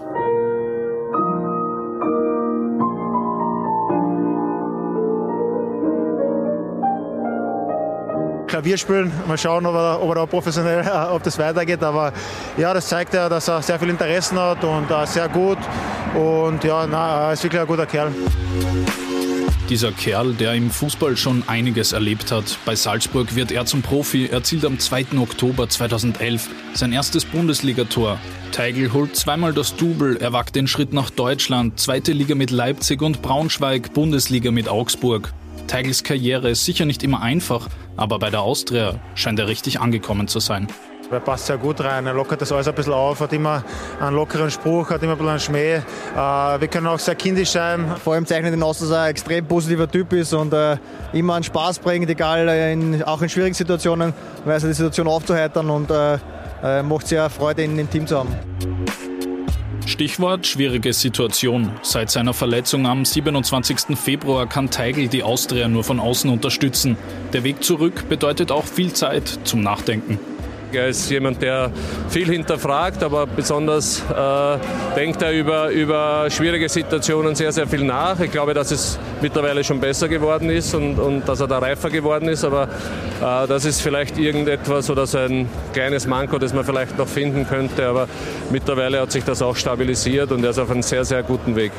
Klavier spielen. Mal schauen, ob er, ob er da professionell, ob das weitergeht. Aber ja, das zeigt ja, dass er sehr viel Interessen hat und uh, sehr gut. Und ja, na, er ist wirklich ein guter Kerl. Dieser Kerl, der im Fußball schon einiges erlebt hat. Bei Salzburg wird er zum Profi, erzielt am 2. Oktober 2011 sein erstes Bundesligator. Teigl holt zweimal das Double, er wagt den Schritt nach Deutschland, zweite Liga mit Leipzig und Braunschweig, Bundesliga mit Augsburg. Teigls Karriere ist sicher nicht immer einfach, aber bei der Austria scheint er richtig angekommen zu sein. Er passt sehr gut rein, er lockert das alles ein bisschen auf, hat immer einen lockeren Spruch, hat immer ein bisschen einen Schmäh. Äh, wir können auch sehr kindisch sein. Vor allem zeichnet ihn aus, dass er ein extrem positiver Typ ist und äh, immer einen Spaß bringt, egal, in, auch in schwierigen Situationen, weiß er die Situation aufzuheitern und äh, äh, macht sehr Freude, ihn im Team zu haben. Stichwort schwierige Situation. Seit seiner Verletzung am 27. Februar kann Teigl die Austria nur von außen unterstützen. Der Weg zurück bedeutet auch viel Zeit zum Nachdenken. Er ist jemand, der viel hinterfragt, aber besonders äh, denkt er über, über schwierige Situationen sehr, sehr viel nach. Ich glaube, dass es mittlerweile schon besser geworden ist und, und dass er da reifer geworden ist. Aber äh, das ist vielleicht irgendetwas oder so ein kleines Manko, das man vielleicht noch finden könnte. Aber mittlerweile hat sich das auch stabilisiert und er ist auf einem sehr, sehr guten Weg.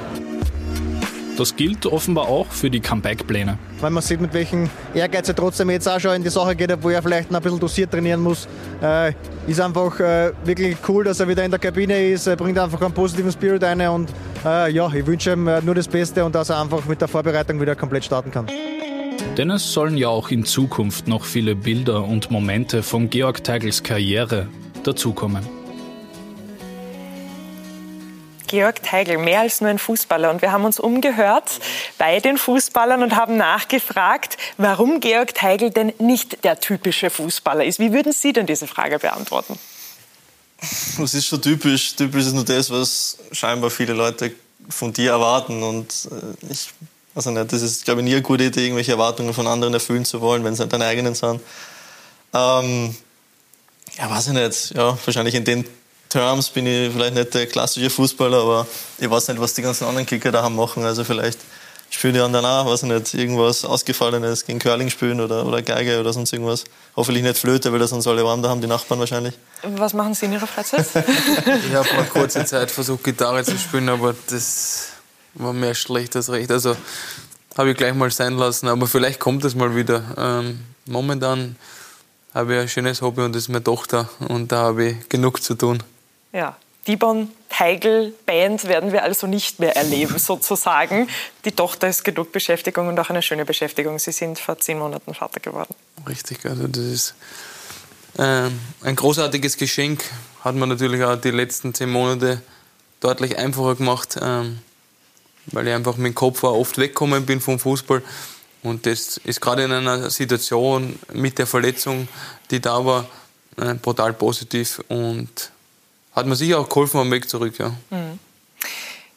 Das gilt offenbar auch für die Comeback-Pläne. Weil man sieht, mit welchem Ehrgeiz er trotzdem jetzt auch schon in die Sache geht, wo er vielleicht noch ein bisschen dosiert trainieren muss. Äh, ist einfach äh, wirklich cool, dass er wieder in der Kabine ist. Er bringt einfach einen positiven Spirit ein und äh, ja, ich wünsche ihm äh, nur das Beste und dass er einfach mit der Vorbereitung wieder komplett starten kann. Denn es sollen ja auch in Zukunft noch viele Bilder und Momente von Georg Teigls Karriere dazukommen. Georg Teigl, mehr als nur ein Fußballer. Und wir haben uns umgehört bei den Fußballern und haben nachgefragt, warum Georg Teigl denn nicht der typische Fußballer ist. Wie würden Sie denn diese Frage beantworten? Das ist schon typisch. Typisch ist nur das, was scheinbar viele Leute von dir erwarten. Und äh, ich weiß nicht, das ist, glaube ich, nie eine gute Idee, irgendwelche Erwartungen von anderen erfüllen zu wollen, wenn es nicht deine eigenen sind. Ähm, ja, weiß ich nicht. Ja, wahrscheinlich in den Terms bin ich vielleicht nicht der klassische Fußballer, aber ich weiß nicht, was die ganzen anderen Kicker da haben machen. Also vielleicht spielen die anderen auch, weiß ich nicht, irgendwas Ausgefallenes gegen Curling spielen oder, oder Geige oder sonst irgendwas. Hoffentlich nicht Flöte, weil das sonst alle warm da haben, die Nachbarn wahrscheinlich. Was machen Sie in Ihrer Freizeit? ich habe mal kurze Zeit versucht, Gitarre zu spielen, aber das war mehr schlecht als recht. Also habe ich gleich mal sein lassen, aber vielleicht kommt es mal wieder. Ähm, momentan habe ich ein schönes Hobby und das ist meine Tochter und da habe ich genug zu tun. Ja, die Teigl-Band werden wir also nicht mehr erleben, sozusagen. Die Tochter ist genug Beschäftigung und auch eine schöne Beschäftigung. Sie sind vor zehn Monaten Vater geworden. Richtig, also das ist ähm, ein großartiges Geschenk. Hat man natürlich auch die letzten zehn Monate deutlich einfacher gemacht, ähm, weil ich einfach mit dem Kopf auch oft weggekommen bin vom Fußball. Und das ist gerade in einer Situation mit der Verletzung, die da war, äh, brutal positiv und hat mir sicher auch geholfen am Weg zurück. Ja. Mhm.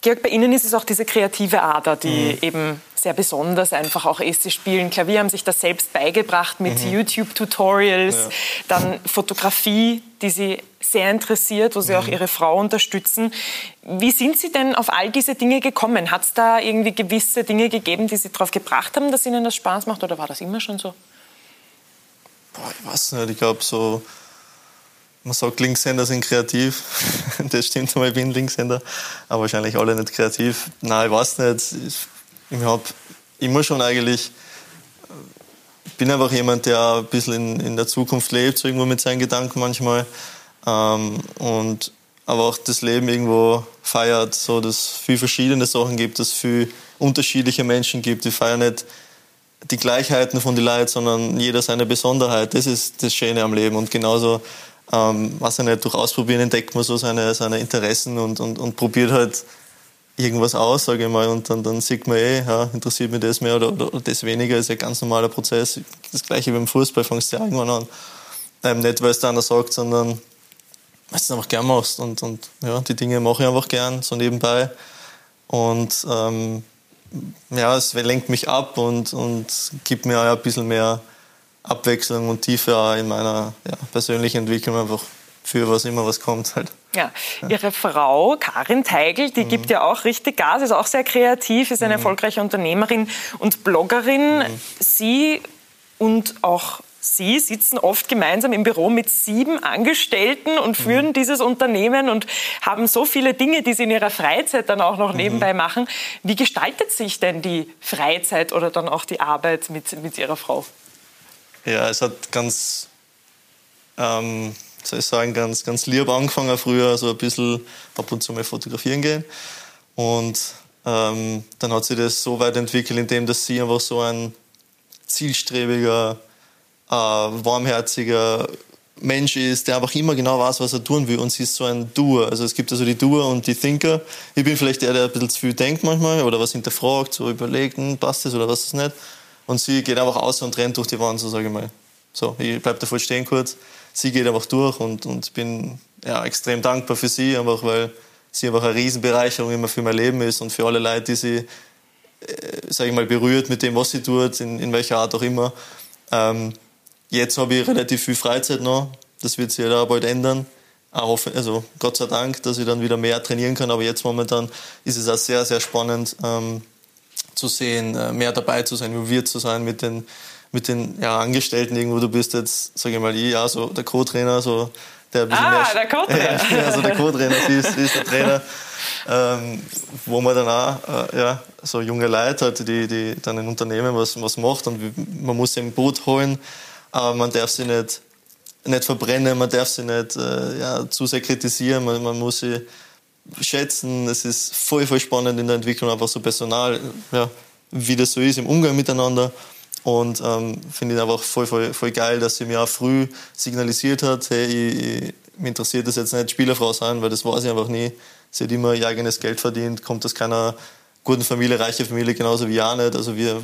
Georg, bei Ihnen ist es auch diese kreative Ader, die mhm. eben sehr besonders einfach auch ist. Sie spielen Klavier, haben sich das selbst beigebracht mit mhm. YouTube-Tutorials, ja. dann Fotografie, die Sie sehr interessiert, wo Sie mhm. auch Ihre Frau unterstützen. Wie sind Sie denn auf all diese Dinge gekommen? Hat es da irgendwie gewisse Dinge gegeben, die Sie darauf gebracht haben, dass Ihnen das Spaß macht oder war das immer schon so? Boah, ich weiß nicht, ich glaube so man sagt, Linkshänder sind kreativ. Das stimmt einmal, ich bin Linkshänder. Aber wahrscheinlich alle nicht kreativ. Nein, ich weiß nicht. Ich, hab, muss schon eigentlich, ich bin einfach jemand, der ein bisschen in, in der Zukunft lebt, so irgendwo mit seinen Gedanken manchmal. Ähm, und aber auch das Leben irgendwo feiert, so dass es viele verschiedene Sachen gibt, dass es viele unterschiedliche Menschen gibt. Die feiern nicht die Gleichheiten von den Leuten, sondern jeder seine Besonderheit. Das ist das Schöne am Leben. Und genauso ähm, was nicht, durch Ausprobieren entdeckt man so seine, seine Interessen und, und, und probiert halt irgendwas aus, sage ich mal, und dann, dann sieht man eh, ja, interessiert mich das mehr oder, oder, oder das weniger, ist ja ein ganz normaler Prozess. Das gleiche wie beim Fußball, fängst du ja irgendwann an. Ähm, nicht, weil es der einer sagt, sondern weil du es einfach gern machst. Und, und ja, die Dinge mache ich einfach gern, so nebenbei. Und ähm, ja, es lenkt mich ab und, und gibt mir auch ein bisschen mehr Abwechslung und Tiefe in meiner ja, persönlichen Entwicklung einfach für was immer was kommt halt. Ja, Ihre Frau Karin Teigl, die mhm. gibt ja auch richtig Gas, ist auch sehr kreativ, ist eine mhm. erfolgreiche Unternehmerin und Bloggerin. Mhm. Sie und auch Sie sitzen oft gemeinsam im Büro mit sieben Angestellten und mhm. führen dieses Unternehmen und haben so viele Dinge, die Sie in Ihrer Freizeit dann auch noch mhm. nebenbei machen. Wie gestaltet sich denn die Freizeit oder dann auch die Arbeit mit, mit Ihrer Frau? Ja, es hat ganz, ähm, soll ich sagen, ganz, ganz lieb angefangen früher, so ein bisschen ab und zu mal fotografieren gehen. Und ähm, dann hat sich das so weit entwickelt, indem dass sie einfach so ein zielstrebiger, äh, warmherziger Mensch ist, der einfach immer genau weiß, was er tun will und sie ist so ein Doer. Also es gibt also die Doer und die Thinker. Ich bin vielleicht der, der ein bisschen zu viel denkt manchmal oder was hinterfragt, so überlegt, passt das oder was ist nicht. Und sie geht einfach aus und rennt durch die Wand, so sage ich mal. So, ich bleib da voll stehen kurz. Sie geht einfach durch und, und bin ja, extrem dankbar für sie, einfach weil sie einfach eine Riesenbereicherung immer für mein Leben ist und für alle Leute, die sie, äh, sage ich mal, berührt mit dem, was sie tut, in, in welcher Art auch immer. Ähm, jetzt habe ich relativ viel Freizeit noch. Das wird sich ja da bald ändern. Also Gott sei Dank, dass ich dann wieder mehr trainieren kann. Aber jetzt momentan ist es auch sehr, sehr spannend ähm, zu sehen, äh, mehr dabei zu sein, involviert zu sein mit den, mit den ja, Angestellten irgendwo. Du bist jetzt, sage ich mal, ich, ja, so der Co-Trainer, so der ein bisschen ah, mehr. der Co-Trainer. Also der Co-Trainer, sie ist, sie ist der Trainer. Ähm, wo man dann auch, äh, ja, so junge Leute hat, die, die dann ein Unternehmen was, was macht und man muss sie im Boot holen, aber man darf sie nicht, nicht verbrennen, man darf sie nicht äh, ja, zu sehr kritisieren, man, man muss sie schätzen. Es ist voll, voll spannend in der Entwicklung, einfach so Personal, ja, wie das so ist im Umgang miteinander. Und ähm, finde ich einfach voll, voll, voll geil, dass sie mir auch früh signalisiert hat, hey, ich, ich, mich interessiert das jetzt nicht, Spielerfrau sein, weil das war sie einfach nie. Sie hat immer ihr eigenes Geld verdient, kommt aus keiner guten Familie, reiche Familie, genauso wie ja nicht. Also wir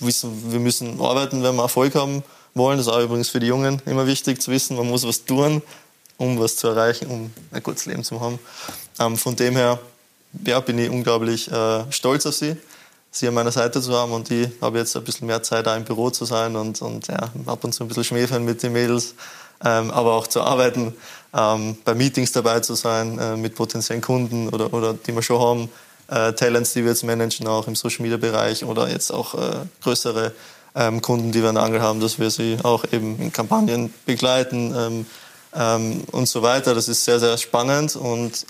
wissen, wir müssen arbeiten, wenn wir Erfolg haben wollen. Das ist auch übrigens für die Jungen immer wichtig zu wissen, man muss was tun, um was zu erreichen, um ein gutes Leben zu haben. Ähm, von dem her ja, bin ich unglaublich äh, stolz auf sie sie an meiner Seite zu haben und ich habe jetzt ein bisschen mehr Zeit, da im Büro zu sein und, und ja, ab und zu ein bisschen schmäfeln mit den Mädels, ähm, aber auch zu arbeiten, ähm, bei Meetings dabei zu sein äh, mit potenziellen Kunden oder, oder die wir schon haben, äh, Talents, die wir jetzt managen, auch im Social Media Bereich oder jetzt auch äh, größere ähm, Kunden, die wir in der Angel haben, dass wir sie auch eben in Kampagnen begleiten ähm, und so weiter. Das ist sehr, sehr spannend und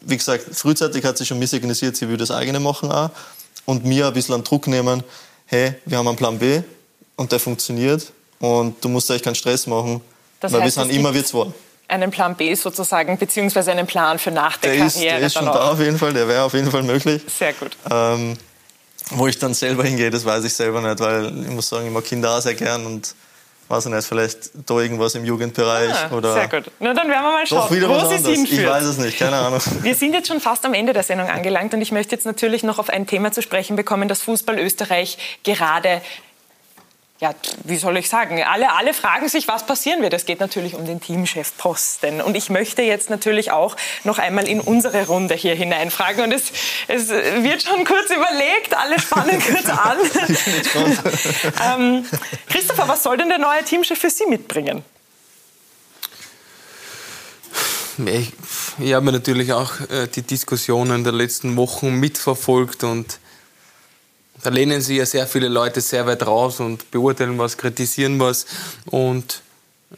wie gesagt, frühzeitig hat sie schon mir signalisiert, sie will das eigene machen auch und mir ein bisschen an Druck nehmen, hey, wir haben einen Plan B und der funktioniert und du musst eigentlich keinen Stress machen, das weil heißt, wir sind immer wir zwei. Einen Plan B sozusagen, beziehungsweise einen Plan für nach der, der Karriere. Ist, der ist schon da auf jeden Fall, der wäre auf jeden Fall möglich. Sehr gut. Ähm, wo ich dann selber hingehe, das weiß ich selber nicht, weil ich muss sagen, ich mag Kinder auch sehr gern und weiß ich nicht, vielleicht da irgendwas im Jugendbereich ah, oder. Sehr gut. Na, dann werden wir mal schauen, wieder wo sie hinführt. Ich weiß es nicht, keine Ahnung. Wir sind jetzt schon fast am Ende der Sendung angelangt und ich möchte jetzt natürlich noch auf ein Thema zu sprechen bekommen, das Fußball Österreich gerade ja, wie soll ich sagen, alle, alle fragen sich, was passieren wird. Es geht natürlich um den Teamchefposten. Und ich möchte jetzt natürlich auch noch einmal in unsere Runde hier hineinfragen. Und es, es wird schon kurz überlegt, alle spannen kurz an. ähm, Christopher, was soll denn der neue Teamchef für Sie mitbringen? Ich, ich habe natürlich auch äh, die Diskussionen der letzten Wochen mitverfolgt und da lehnen sich ja sehr viele Leute sehr weit raus und beurteilen was, kritisieren was und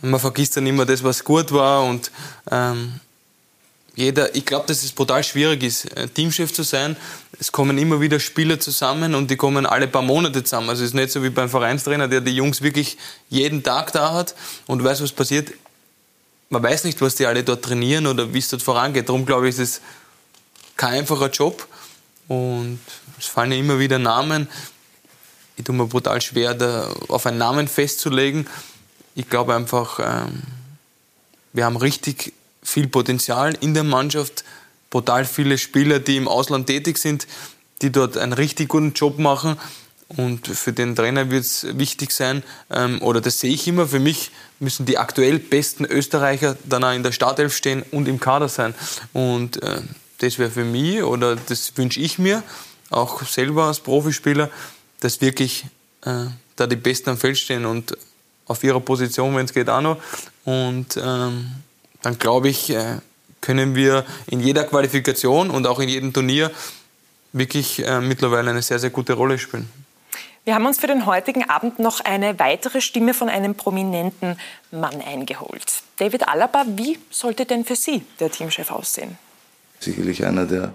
man vergisst dann immer das, was gut war und ähm, jeder, ich glaube, dass es brutal schwierig ist, äh, Teamchef zu sein. Es kommen immer wieder Spieler zusammen und die kommen alle paar Monate zusammen. Also es ist nicht so wie beim Vereinstrainer, der die Jungs wirklich jeden Tag da hat und weiß, was passiert. Man weiß nicht, was die alle dort trainieren oder wie es dort vorangeht. Darum glaube ich, ist es kein einfacher Job. Und es fallen ja immer wieder Namen. Ich tue mir brutal schwer, da auf einen Namen festzulegen. Ich glaube einfach, ähm, wir haben richtig viel Potenzial in der Mannschaft, brutal viele Spieler, die im Ausland tätig sind, die dort einen richtig guten Job machen. Und für den Trainer wird es wichtig sein, ähm, oder das sehe ich immer, für mich müssen die aktuell besten Österreicher dann auch in der Startelf stehen und im Kader sein. Und äh, das wäre für mich oder das wünsche ich mir, auch selber als Profispieler, dass wirklich äh, da die Besten am Feld stehen und auf ihrer Position, wenn es geht, auch noch. Und ähm, dann glaube ich, äh, können wir in jeder Qualifikation und auch in jedem Turnier wirklich äh, mittlerweile eine sehr, sehr gute Rolle spielen. Wir haben uns für den heutigen Abend noch eine weitere Stimme von einem prominenten Mann eingeholt. David Alaba, wie sollte denn für Sie der Teamchef aussehen? Sicherlich einer, der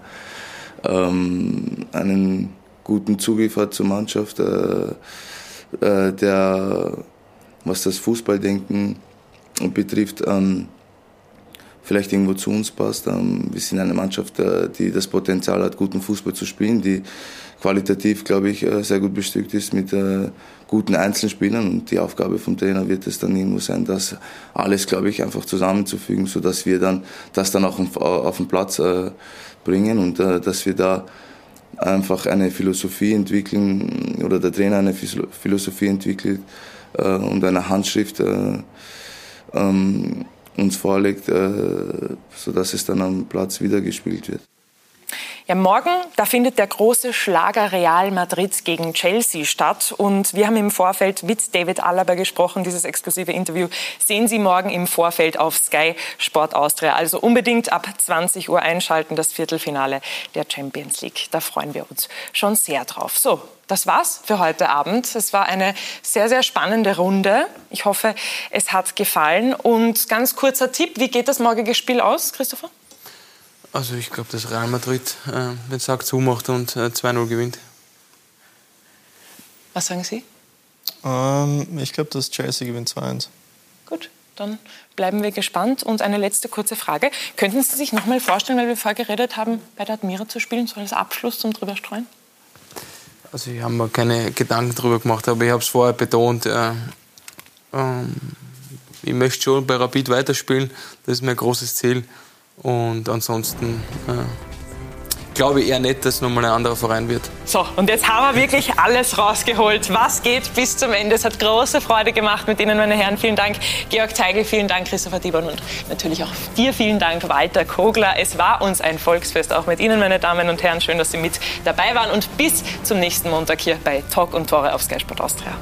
ähm, einen guten Zugriff hat zur Mannschaft, äh, äh, der, was das Fußballdenken betrifft, ähm, vielleicht irgendwo zu uns passt. Ähm, wir sind eine Mannschaft, äh, die das Potenzial hat, guten Fußball zu spielen, die qualitativ, glaube ich, äh, sehr gut bestückt ist mit äh, guten Einzelspielern. Und die Aufgabe vom Trainer wird es dann irgendwo sein, das alles, glaube ich, einfach zusammenzufügen, sodass wir dann das dann auch auf den Platz bringen und dass wir da einfach eine Philosophie entwickeln oder der Trainer eine Philosophie entwickelt und eine Handschrift ähm, uns vorlegt, äh, sodass es dann am Platz wieder gespielt wird. Ja, morgen, da findet der große Schlager Real Madrid gegen Chelsea statt. Und wir haben im Vorfeld mit David Alaba gesprochen. Dieses exklusive Interview sehen Sie morgen im Vorfeld auf Sky Sport Austria. Also unbedingt ab 20 Uhr einschalten, das Viertelfinale der Champions League. Da freuen wir uns schon sehr drauf. So, das war's für heute Abend. Es war eine sehr, sehr spannende Runde. Ich hoffe, es hat gefallen. Und ganz kurzer Tipp, wie geht das morgige Spiel aus, Christopher? Also ich glaube, dass Real Madrid äh, den Sack zumacht und äh, 2-0 gewinnt. Was sagen Sie? Ähm, ich glaube, dass Chelsea gewinnt 2-1. Gut, dann bleiben wir gespannt. Und eine letzte kurze Frage. Könnten Sie sich noch mal vorstellen, weil wir vorher geredet haben, bei der Admira zu spielen, so als Abschluss zum drüberstreuen? Also ich habe mir keine Gedanken darüber gemacht, aber ich habe es vorher betont. Äh, ähm, ich möchte schon bei Rapid weiterspielen. Das ist mein großes Ziel. Und ansonsten äh, glaube ich eher nicht, dass nochmal ein anderer Verein wird. So, und jetzt haben wir wirklich alles rausgeholt. Was geht bis zum Ende? Es hat große Freude gemacht mit Ihnen, meine Herren. Vielen Dank, Georg Teigl, vielen Dank, Christopher Dieborn und natürlich auch dir vielen Dank, Walter Kogler. Es war uns ein Volksfest, auch mit Ihnen, meine Damen und Herren. Schön, dass Sie mit dabei waren und bis zum nächsten Montag hier bei Talk und Tore auf Sky Sport Austria.